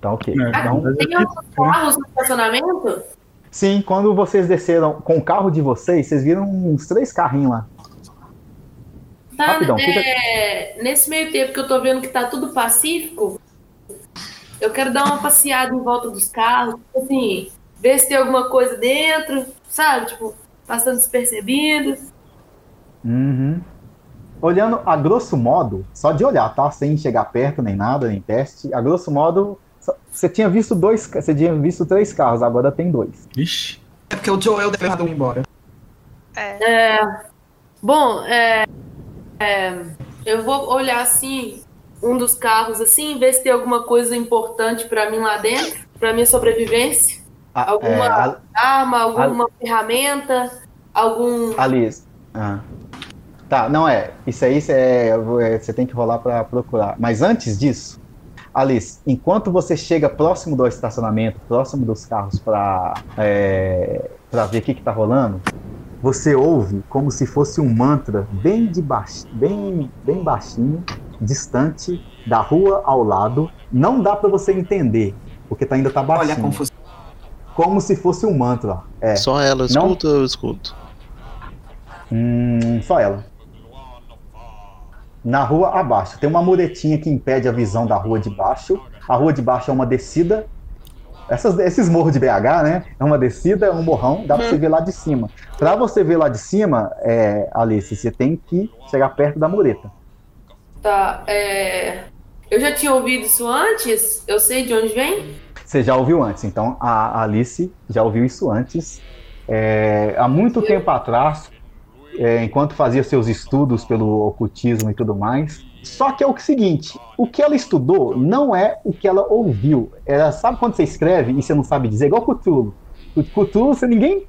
Tá ok. É, Então, mas Tem outros carros no estacionamento? sim, quando vocês desceram com o carro de vocês, vocês viram uns três carrinhos lá. Tá, Rapidão, fica- é, nesse meio tempo que eu tô vendo que tá tudo pacífico, eu quero dar uma passeada em volta dos carros, tipo assim, ver se tem alguma coisa dentro, sabe? Tipo, passando despercebido. Uhum. Olhando a grosso modo, só de olhar, tá? Sem chegar perto nem nada, nem teste. A grosso modo, Você tinha visto dois, você tinha visto três carros, agora tem dois. Ixi. É porque o Joel deve levar um embora. É. É, bom, é, é, eu vou olhar assim um dos carros assim, ver se tem alguma coisa importante pra mim lá dentro, pra minha sobrevivência, Ah, Alguma- é, a- arma, alguma ferramenta, algum Alice. Ah. Tá, não é. Isso aí é, vou- é, você tem que rolar pra procurar. Mas antes disso, Alice, enquanto você chega próximo do estacionamento, próximo dos carros pra, é, pra ver o que, que tá rolando, você ouve como se fosse um mantra bem de baixo, bem, bem baixinho, distante da rua ao lado. Não dá pra você entender, porque tá, ainda tá Olha a baixinho. confusão. como se fosse um mantra. É. Só ela Não? escuta ou eu escuto? Hum, só ela. Na rua abaixo. Tem uma muretinha que impede a visão da rua de baixo. A rua de baixo é uma descida. Essas, esses morros de BH, né? É uma descida, é um morrão, dá pra você ver lá de cima. Pra você ver lá de cima, é, Alice, você tem que chegar perto da mureta. Tá, é... Eu já tinha ouvido isso antes? Eu sei de onde vem? Você já ouviu antes, então a Alice já ouviu isso antes. É, há muito tempo atrás, é, enquanto fazia seus estudos pelo ocultismo e tudo mais. Só que é o seguinte: o que ela estudou não é o que ela ouviu. Ela sabe quando você escreve e você não sabe dizer, igual Cthulhu. Cthulhu, você ninguém.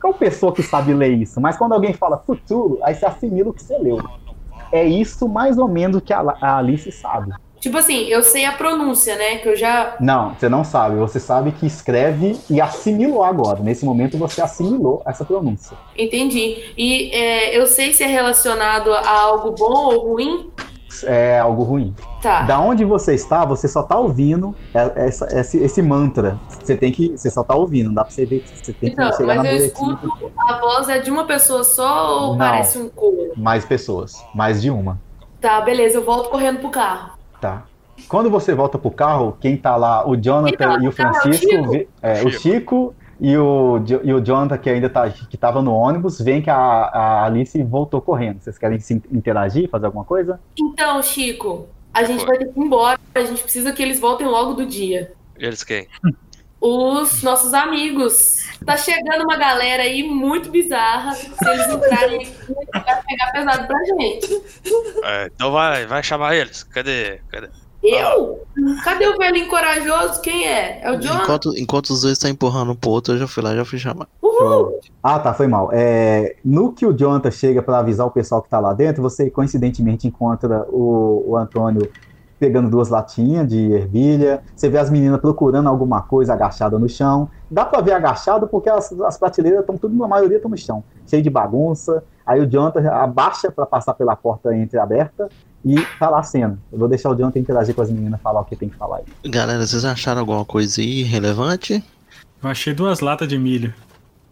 Qual pessoa que sabe ler isso? Mas quando alguém fala Cthulhu, aí você assimila o que você leu. É isso mais ou menos que a a Alice sabe. Tipo assim, eu sei a pronúncia, né? Que eu já. Não, você não sabe. Você sabe que escreve e assimilou agora. Nesse momento você assimilou essa pronúncia. Entendi. E é, eu sei se é relacionado a algo bom ou ruim? É algo ruim. Tá. Da onde você está, você só tá ouvindo é- essa- esse, esse mantra. Você tem que. Você só tá ouvindo, não dá pra você ver que você tem que Então, chegar na mas eu muretinha. escuto a voz é de uma pessoa só ou Não. parece um coro? Mais pessoas. Mais de uma. Tá, beleza, eu volto correndo pro carro. Tá. Quando você volta pro carro, quem tá lá, o Jonathan tá e o no carro é o Francisco, Chico? vê- é, o Chico e o, e o Jonathan, que ainda tá, que tava no ônibus, veem que a, a Alice voltou correndo. Vocês querem se interagir, fazer alguma coisa? Então, Chico, a gente vai ter que ir embora. A gente precisa que eles voltem logo do dia. Eles quem? Os nossos amigos. Tá chegando uma galera aí muito bizarra. Se eles entrarem aqui, vai pegar pesado pra gente. É, então vai, vai chamar eles. Cadê? Cadê? Eu? Cadê o velhinho corajoso? Quem é? É o John? Enquanto, enquanto os dois estão empurrando um pro outro, eu já fui lá e já fui chamar. Uhul! Ah, tá, foi mal. É, no que o Jonathan chega pra avisar o pessoal que tá lá dentro, você coincidentemente encontra o, o Antônio pegando duas latinhas de ervilha. Você vê as meninas procurando alguma coisa agachada no chão. Dá pra ver agachado porque as, as prateleiras estão tudo, a maioria estão no chão, cheio de bagunça. Aí o Jonathan abaixa pra passar pela porta entreaberta e tá lá a cena. Eu vou deixar o Jonathan interagir com as meninas, falar o que tem que falar aí. Galera, vocês acharam alguma coisa aí relevante? Eu achei duas latas de milho.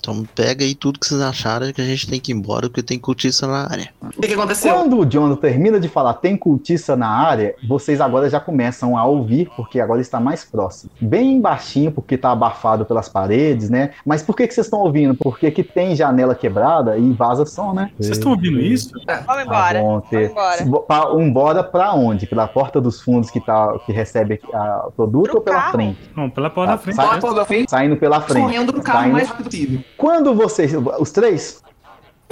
Então pega aí tudo que vocês acharam que a gente tem que ir embora, porque tem cultista na área. O que, que aconteceu? Quando o Jonathan termina de falar tem cultista na área, vocês agora já começam a ouvir, porque agora está mais próximo. Bem baixinho, porque está abafado pelas paredes, né? Mas por que, que vocês estão ouvindo? Porque que tem janela quebrada e vaza som, né? Vocês estão ouvindo isso? Vamos embora. Ah, ter- Vamos embora. Bo- pra- Embora pra onde? Pela porta dos fundos que, tá, que recebe o produto Pro ou pela carro. frente? Não, pela porta da frente. sai- Bora pra da frente, Saindo pela frente. correndo pro carro o Saindo- mais rápido possível. Quando vocês. Os três?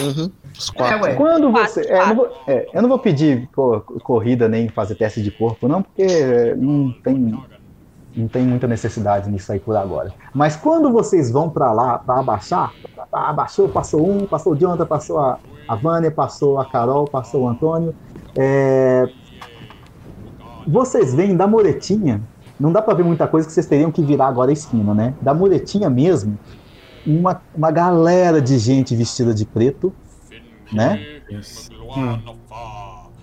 Uhum. Os É, quatro. ué. Quando Quatro, você. é, eu, não vou, é, eu não vou pedir co- corrida nem fazer teste de corpo, não, porque é, não tem, não tem muita necessidade nisso aí por agora. Mas quando vocês vão pra lá pra abaixar, tá, abaixou, passou um, passou o Jonathan, passou a, a Vânia, passou a Carol, passou o Antônio. é, vocês veem da muretinha, não dá pra ver muita coisa que vocês teriam que virar agora a esquina, né? Da muretinha mesmo, uma, uma galera de gente vestida de preto, né? Hum.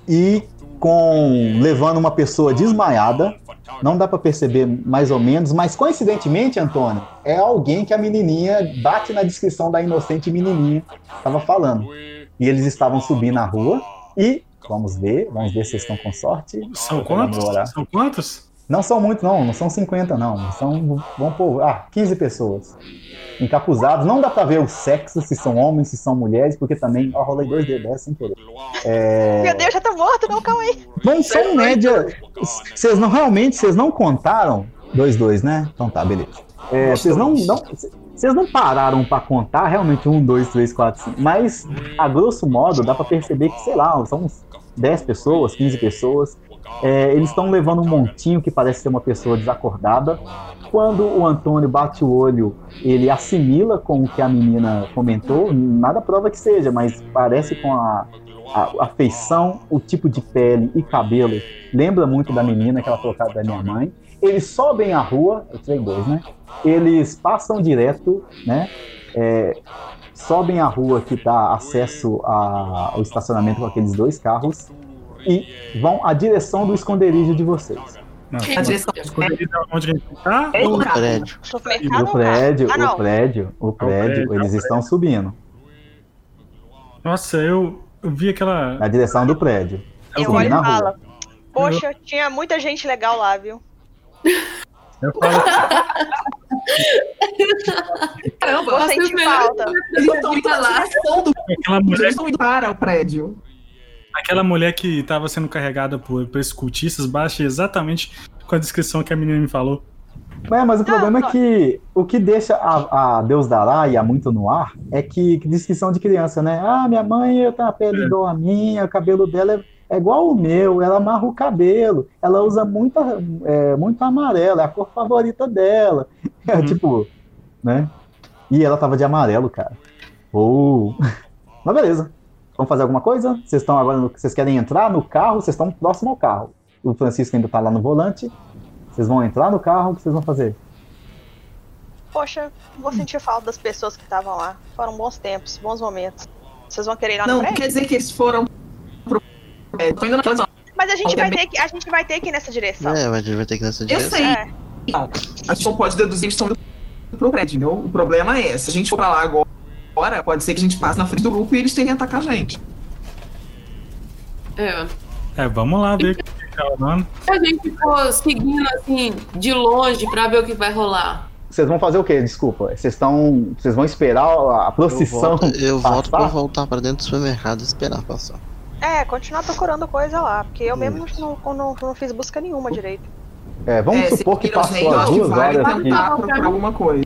e com levando uma pessoa desmaiada. Não dá pra perceber mais ou menos, mas coincidentemente, Antônio, é alguém que a menininha bate na descrição da inocente menininha estava falando. E eles estavam subindo a rua e vamos ver, vamos ver se vocês estão com sorte. São quantos? São quantos? Não são muitos, não, não são 50, não. São, vamos pôr, ah, 15 pessoas. Encapuzados, não dá pra ver o sexo, se são homens, se são mulheres, porque também, ó, rolei dois D10 sem querer. É... Meu Deus, já tá morto, não, calma aí. Não são média. Vocês não realmente, vocês não contaram Dois, dois, né? Então tá, beleza. É, vocês não, não, vocês não pararam pra contar realmente um, dois, três, quatro, cinco, mas a grosso modo dá pra perceber que, sei lá, são uns 10 pessoas, 15 pessoas. É, eles estão levando um montinho que parece ser uma pessoa desacordada. Quando o Antônio bate o olho, ele assimila com o que a menina comentou. Nada prova que seja, mas parece com a, a, a feição, o tipo de pele e cabelo. Lembra muito da menina que ela colocava da minha mãe. Eles sobem a rua, eu tirei dois, né? Eles passam direto, né? É, sobem a rua que dá acesso a- ao estacionamento com aqueles dois carros e vão à direção do esconderijo de vocês. Não, A direção esconderijo onde a gente tá? é No o prédio. Supermercado O prédio, Ah, o prédio, o prédio, eles é estão subindo Nossa, eu, eu vi aquela. na direção do prédio. Eu olho na e rua. falo. Poxa, tinha muita gente legal lá, viu? Eu falo, Caramba, Vou Nossa, sentir o melhor- falta. eles estão indo aquela Eles mulher, estão indo para o prédio. Aquela mulher que tava sendo carregada por, por esses cultistas baixa exatamente com a descrição que a menina me falou. É, mas o problema não. é que o que deixa a, a Deus dará e a muito no ar é que, que diz que são de criança, né? Ah, minha mãe tem a pele É. igual a minha, o cabelo dela é, é igual ao meu, ela amarra o cabelo, ela usa muito, é, muito amarelo, é a cor favorita dela. É Uhum. tipo, né? E ela tava de amarelo, cara. Oh. Mas beleza. Vamos fazer alguma coisa? Vocês estão agora, no- vocês querem entrar no carro? Vocês estão próximo ao carro. O Francisco ainda tá lá no volante. Vocês vão entrar no carro, o que vocês vão fazer? Poxa, vou sentir falta das pessoas que estavam lá. Foram bons tempos, bons momentos. Vocês vão querer ir lá no Não, prédio? quer dizer que eles foram pro prédio. Tô indo. Mas a gente, vai ter que, a gente vai ter que ir nessa direção. É, a gente vai ter que ir nessa Eu direção. sei. É. Não, a gente não pode deduzir que estão indo pro prédio, entendeu? O problema é, se a gente for pra lá agora, pode ser que a gente passe na frente do grupo e eles tenham que atacar a gente. É. É, vamos lá ver o que tá rolando. Se a gente for seguindo assim, de longe pra ver o que vai rolar. Vocês vão fazer o quê? Desculpa. Vocês estão. Vocês vão esperar a Eu procissão. volto, eu volto pra voltar pra dentro do supermercado e esperar passar. É, continuar procurando coisa lá, porque eu mesmo não, não, não, fiz busca nenhuma direito. É, vamos é, supor que passou as duas vale horas aqui. tentar procurar alguma coisa.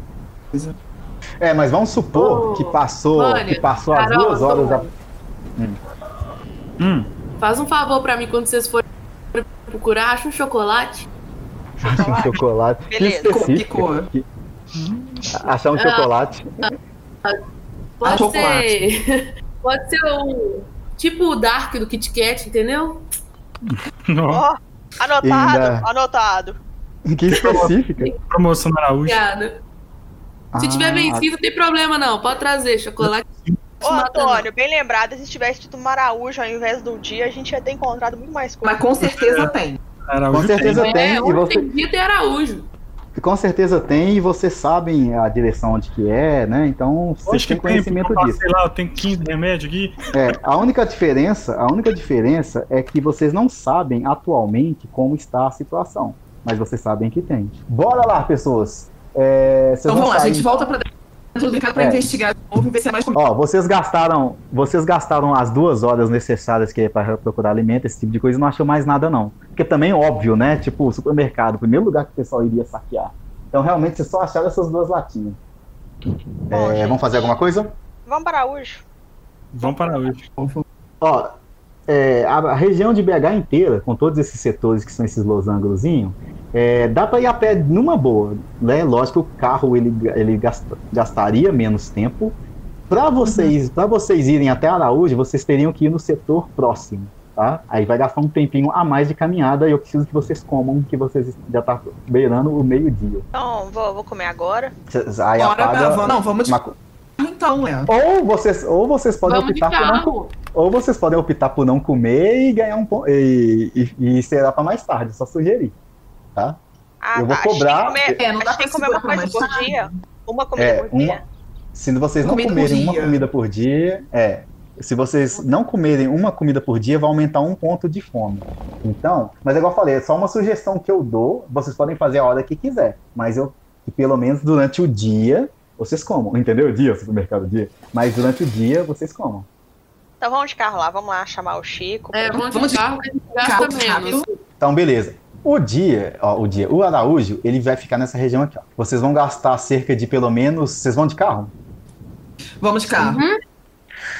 É, mas vamos supor Ô, que passou, Vânia, que passou as Carol, duas horas. Da... Hum, Faz um favor pra mim quando vocês forem procurar, acha um chocolate. um chocolate. Que Beleza. específico. Que cor? Que- Achar um Ah. chocolate. Pode chocolate. ser. Pode ser o. Tipo o Dark do Kit Kat, entendeu? ó, Ó, anotado, Ainda- anotado. Que específica. promoção Araújo. Obrigada. Se tiver Ah, vencido, não tem problema não. Pode trazer chocolate. Ô, Antônio, bem lembrado, se tivesse tido Maraújo ao invés do dia, a gente ia ter encontrado muito mais coisa. Mas com certeza tem. Araújo Com certeza tem. tem. É, e onde você, tem dia tem Araújo. com certeza tem, e vocês sabem a direção onde que é, né? Então vocês têm conhecimento eu disso. passei lá, eu tenho 15 remédios aqui. É, a única diferença, a única diferença é que vocês não sabem atualmente como está a situação, mas vocês sabem que tem. Bora lá, pessoas. É, Então vamos lá, a sair- gente volta pra dentro do mercado pra É. investigar de novo e ver se é mais Ó, vocês gastaram, vocês gastaram as duas horas necessárias que é para procurar alimento, esse tipo de coisa, e não achou mais nada não. Porque também óbvio, né? Tipo, supermercado, o primeiro lugar que o pessoal iria saquear. Então realmente vocês só acharam essas duas latinhas. Bom, É, gente. vamos fazer alguma coisa? Vamos para Araújo. Vamos para Araújo. Ó, é, a, a região de BH inteira, com todos esses setores que são esses losangozinhos, é, dá para ir a pé numa boa, né? Lógico que o carro ele, ele gasta- gastaria menos tempo. Para vocês, para vocês irem até Araújo, vocês teriam que ir no setor próximo, tá? Aí vai gastar um tempinho a mais de caminhada e eu preciso que vocês comam, que vocês já tá beirando o meio-dia. Então, vou, vou comer agora. Aí Bora, apaga. Não, vamos de uma- então, Léo. Ou vocês, ou vocês podem Vamos optar por não carro. Ou vocês podem optar por não comer e ganhar um ponto. E, e, e será pra mais tarde, só sugerir. Tá? Ah, Eu vou tá. Cobrar- comer, É, não dá pra comer uma coisa por dia. Uma comida É, por dia. uma- Se vocês não comerem uma dia. comida por dia, é. Se vocês não comerem uma comida por dia, vai aumentar um ponto de fome. Então, mas é igual eu falei, é só uma sugestão que eu dou. Vocês podem fazer a hora que quiser. Mas eu, que pelo menos durante o dia, vocês comam. Entendeu? O dia, supermercado, dia. Mas durante o dia, vocês comam. Então vamos de carro lá, vamos lá chamar o Chico. É, vamos de carro gasta carro menos. Então, beleza. O dia, ó, o dia, o Araújo, ele vai ficar nessa região aqui, ó. Vocês vão gastar cerca de pelo menos. Vocês vão de carro? Vamos de carro.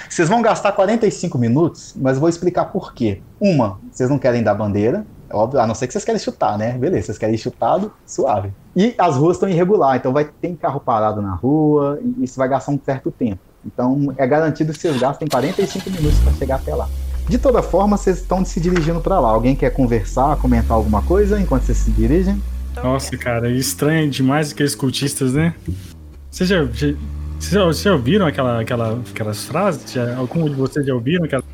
Vocês vão gastar 45 minutos, mas eu vou explicar por quê. Uma, vocês não querem dar bandeira, é óbvio, a não ser que vocês querem chutar, né? Beleza, vocês querem chutado, suave. E as ruas estão irregulares, então vai ter carro parado na rua, e isso vai gastar um certo tempo. Então é garantido que vocês gastem 45 minutos para chegar até lá. De toda forma, vocês estão se dirigindo para lá. Alguém quer conversar, comentar alguma coisa enquanto vocês se dirigem? Nossa, cara, estranho demais aqueles cultistas, né? Vocês já, já, vocês já, vocês já ouviram aquela, aquela, aquelas frases? Já, algum de vocês já ouviram aquelas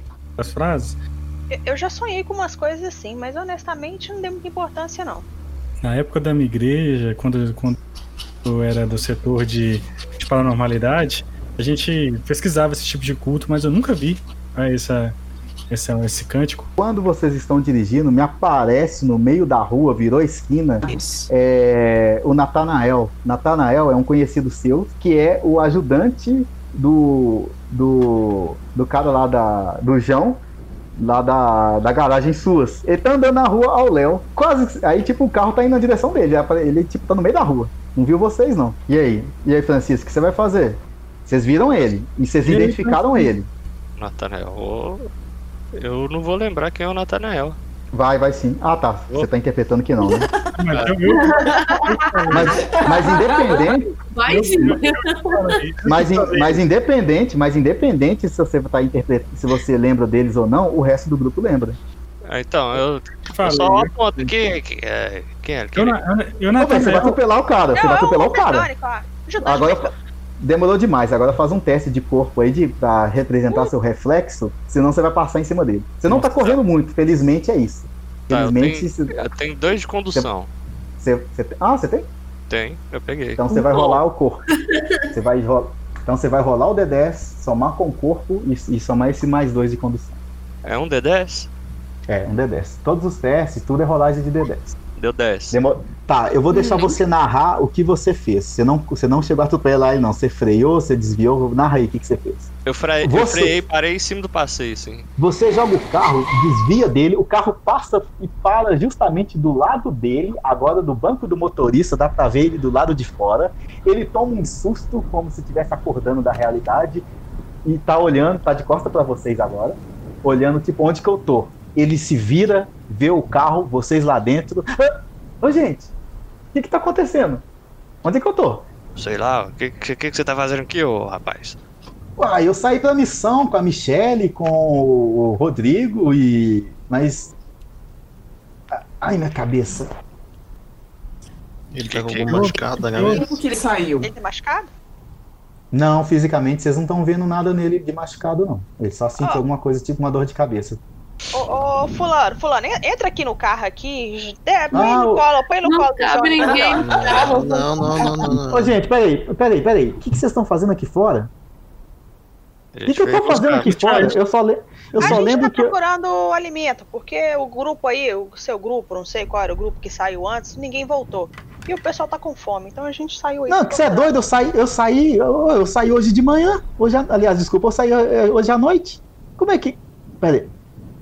frases? Eu- Eu já sonhei com umas coisas assim, mas honestamente não dei muita importância, não. Na época da minha igreja, quando, quando eu era do setor de, de paranormalidade, a gente pesquisava esse tipo de culto, mas eu nunca vi né, essa, essa, esse cântico. Quando vocês estão dirigindo, me aparece no meio da rua, virou esquina, é, o Natanael. Natanael é um conhecido seu, que é o ajudante do, do, do cara lá da, do João, lá da, da garagem suas. Ele tá andando na rua ao Léo, quase. Aí, tipo, o carro tá indo na direção dele. Ele, tipo, tá no meio da rua. Não viu vocês, não. E aí? E aí, Francisco, o que você vai fazer? Vocês viram ele. E vocês identificaram ele. Natanael. Eu não vou lembrar quem é o Natanael. Vai, vai sim. Ah, tá. Você tá interpretando que não, né? Mas eu, eu, Mas, independente, Vai sim. mas, in- mas independente, mas independente se você tá interpretando, se você lembra deles ou não, o resto do grupo lembra. Ah, Então, eu, eu falei, só aponto. Quem, quem, é, quem é? Quem eu, é? eu, eu Não, você vai atropelar o cara, você vai atropelar o cara. Agora. Demorou demais, agora faz um teste de corpo aí de, pra representar seu reflexo, senão você vai passar em cima dele. Você não tá correndo muito, felizmente é isso. Tá, eu Felizmente, tenho- se- Eu tenho dois de condução. você, você tem- Ah, você tem? Tem, eu peguei. Então você vai rolar o corpo. Você vai rolar. Então você vai rolar o D10, somar com o corpo e, e somar esse mais dois de condução. É um D10? É, um D10. Todos os testes, tudo é rolagem de D10. Deu 10. Demo- Tá, eu vou deixar você narrar o que você fez. Você não, você não chegou a atropelar ele, não. Você freou, você desviou. Narra aí o que, que você fez. Eu, fre... eu Você- freiei, parei em cima do passeio, sim. Você joga o carro, desvia dele, o carro passa e para justamente do lado dele, agora do banco do motorista, dá pra ver ele do lado de fora. Ele toma um susto, como se estivesse acordando da realidade, e tá olhando, tá de costa pra vocês agora, olhando tipo onde que eu tô. Ele se vira, vê o carro, vocês lá dentro. Ô gente, o que que tá acontecendo? Onde é que eu tô? Sei lá, o que, que, que você tá fazendo aqui, ô rapaz? Uai, eu saí pra missão com a Michelle, com o Rodrigo e. Mas. Ai, minha cabeça. Ele tá com algum machucado na Por cabeça? que ele saiu? Ele tá machucado? Não, fisicamente vocês não estão vendo nada nele de machucado, não. Ele só sentiu Ah. alguma coisa, tipo uma dor de cabeça. Ô, ô, fulano, fulano, en- entra aqui no carro aqui. É, põe Ah, no colo, põe no Não colo do cabe ninguém no carro. Não, não, não, não, não. Ô, gente, peraí, peraí, peraí. O que, que vocês estão fazendo aqui fora? O que, que eu tô fazendo aqui fora? Eu só, le... eu a só gente lembro tá que. eu- procurando alimento, porque o grupo aí, o seu grupo, não sei qual era o grupo que saiu antes, ninguém voltou. E o pessoal tá com fome, então a gente saiu aí. Não, que você é doido, eu saí, eu saí, eu, eu saí hoje de manhã. Hoje, aliás, desculpa, eu saí eh, hoje à noite. Como é que. Peraí,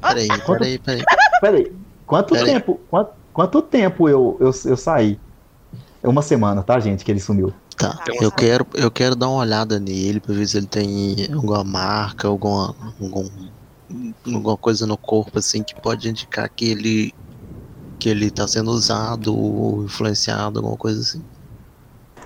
Peraí, peraí, peraí. peraí. Quanto Peraí. tempo? Quanto, quanto tempo eu, eu, eu saí? É uma semana, tá, gente, que ele sumiu. Tá, eu quero, eu quero dar uma olhada nele pra ver se ele tem alguma marca, alguma, algum, alguma coisa no corpo assim que pode indicar que ele que ele tá sendo usado ou influenciado, alguma coisa assim.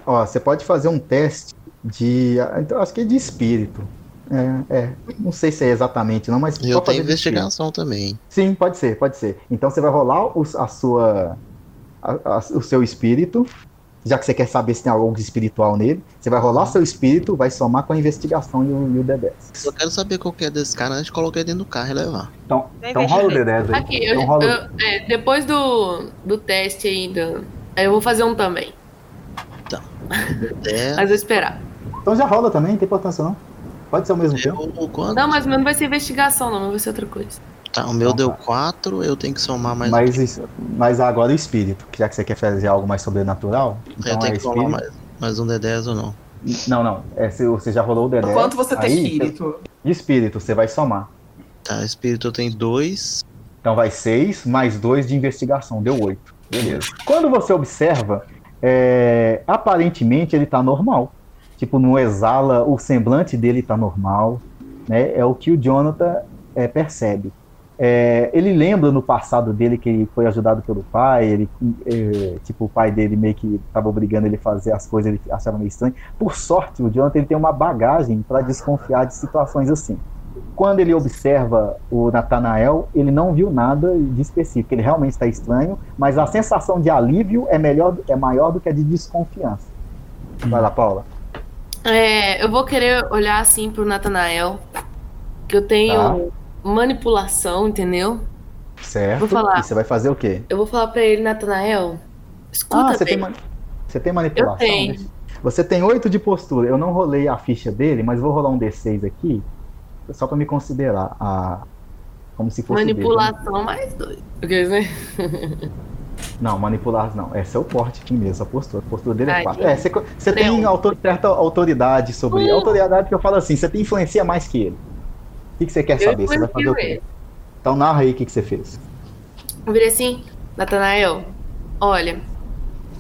Ó, você pode fazer um teste de. Então, acho que é de espírito. É, é. Não sei se é exatamente, não, mas. Eu tenho investigação também. Sim, pode ser, pode ser. Então você vai rolar o, a sua. a- a- o seu espírito. Já que você quer saber se tem algo espiritual nele, você vai rolar seu espírito, vai somar com a investigação e o, e o D10. Eu quero saber qual que é desse cara antes de colocar ele dentro do carro e levar. Então, então ver rola o direito. D10 aí. Aqui, eu, Então rola o- eu- é, depois do, do teste aí eu vou fazer um também. É, Mas eu esperar. Então já rola também, não tem importância não. Pode ser ao mesmo tempo. eu, quanto? Não, mas o meu não vai ser investigação, não, vai ser outra coisa. Tá, o meu Então deu tá. 4, eu tenho que somar mais Mas, isso- mas agora o espírito, que já que você quer fazer algo mais sobrenatural, eu então tenho é que somar mais, mais um D10 ou não. Não, não. É, se você já rolou o D10. Quanto você tem aí, espírito? De espírito, você vai somar. Tá, espírito eu tenho 2 Então vai 6 mais 2 de investigação, deu 8. Beleza. Quando você observa, é, aparentemente ele tá normal. Tipo, não exala, o semblante dele tá normal. Né? É o que o Jonathan é, percebe. É, ele lembra no passado dele que ele foi ajudado pelo pai, ele, é, tipo, o pai dele meio que estava obrigando ele a fazer as coisas, ele achava meio estranho. Por sorte, o Jonathan ele tem uma bagagem para desconfiar de situações assim. Quando ele observa o Nathanael, ele não viu nada de específico, ele realmente está estranho, mas a sensação de alívio é, melhor, é maior do que a de desconfiança. Vai lá, Paula. É, eu vou querer olhar assim pro Nathanael, que eu tenho Tá. manipulação, entendeu? Certo. Vou falar. E você vai fazer o quê? Eu vou falar pra ele, Nathanael, escuta Ah, você bem. tem, man- você tem manipulação? Eu tenho. Você tem 8 de postura. Eu não rolei a ficha dele, mas vou rolar um D6 aqui, só pra me considerar a. Como se fosse. dele, né? Manipulação mais dois. Ok, né? Não, manipular não. Essa é o porte aqui mesmo, a postura. A postura dele é Ai, 4. gente. É, você, você tem autor- certa autoridade sobre. Uh. Autoridade que eu falo assim, você tem influencia mais que ele. O que, que você quer Eu saber? Você vai fazer o quê? Então narra aí o que, que você fez. Eu virei assim, Nathanael, olha,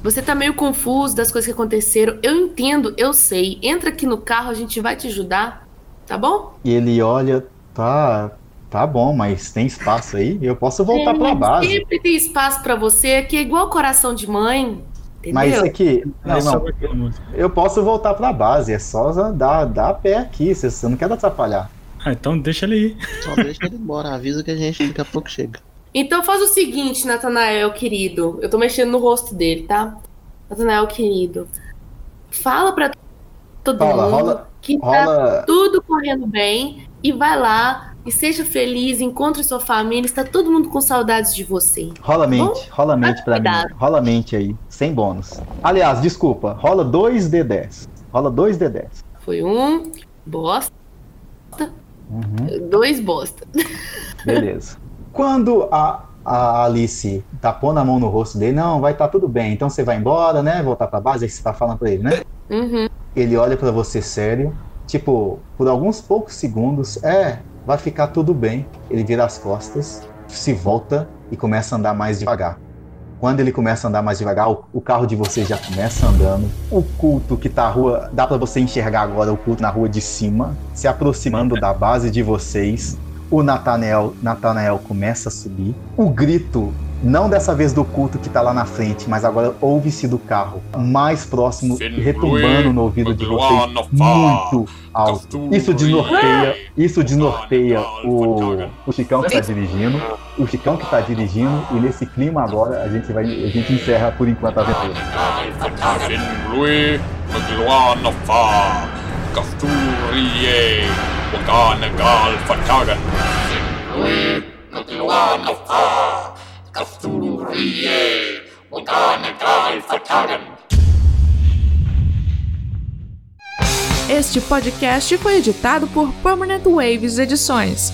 você tá meio confuso das coisas que aconteceram. Eu entendo, eu sei. Entra aqui no carro, a gente vai te ajudar, tá bom? E ele olha, tá. Tá bom, mas tem espaço aí? Eu posso voltar pra É, base. Sempre tem espaço pra você, que é igual coração de mãe. Entendeu? Mas isso aqui. Não, só não. Eu posso voltar pra base, é só dar, dar pé aqui, você, você não quer atrapalhar. Ah, então deixa ele ir. Só deixa ele embora, avisa que a gente daqui a pouco chega. Então faz o seguinte, Natanael, querido. Eu tô mexendo no rosto dele, tá? Natanael, querido. Fala pra todo Paula, mundo rola- que tá rola- tudo correndo bem e vai lá e seja feliz, encontre sua família, está todo mundo com saudades de você. Rola mente, rola mente pra mim. cuidado. Rola mente aí, sem bônus. Aliás, desculpa, rola 2D10. Rola 2D10. Foi um bosta, Uhum, dois bosta. beleza. Quando a, a Alice tapou na mão no rosto dele, não, vai estar tudo bem, então você vai embora, né? Voltar pra base, aí você tá falando pra ele, né? Uhum. Ele olha pra você sério, tipo, por alguns poucos segundos, é, vai ficar tudo bem. Ele vira as costas, se volta e começa a andar mais devagar. Quando ele começa a andar mais devagar, o, carro de vocês já começa andando. O culto que tá a rua, dá pra você enxergar agora o culto na rua de cima, se aproximando da base de vocês. O Natanael, Natanael começa a subir. O grito, não dessa vez do culto que tá lá na frente, mas agora ouve-se do carro, mais próximo, retumbando no ouvido de vocês, muito alto. Isso desnorteia, isso desnorteia o, o Chicão que tá dirigindo, o Chicão que tá dirigindo, e nesse clima agora a gente vai, a gente encerra por enquanto a aventura. Sinlui, Magluanafa, Kasturiye, Wakanagal Fatagan. Este podcast foi editado por Permanent Waves Edições.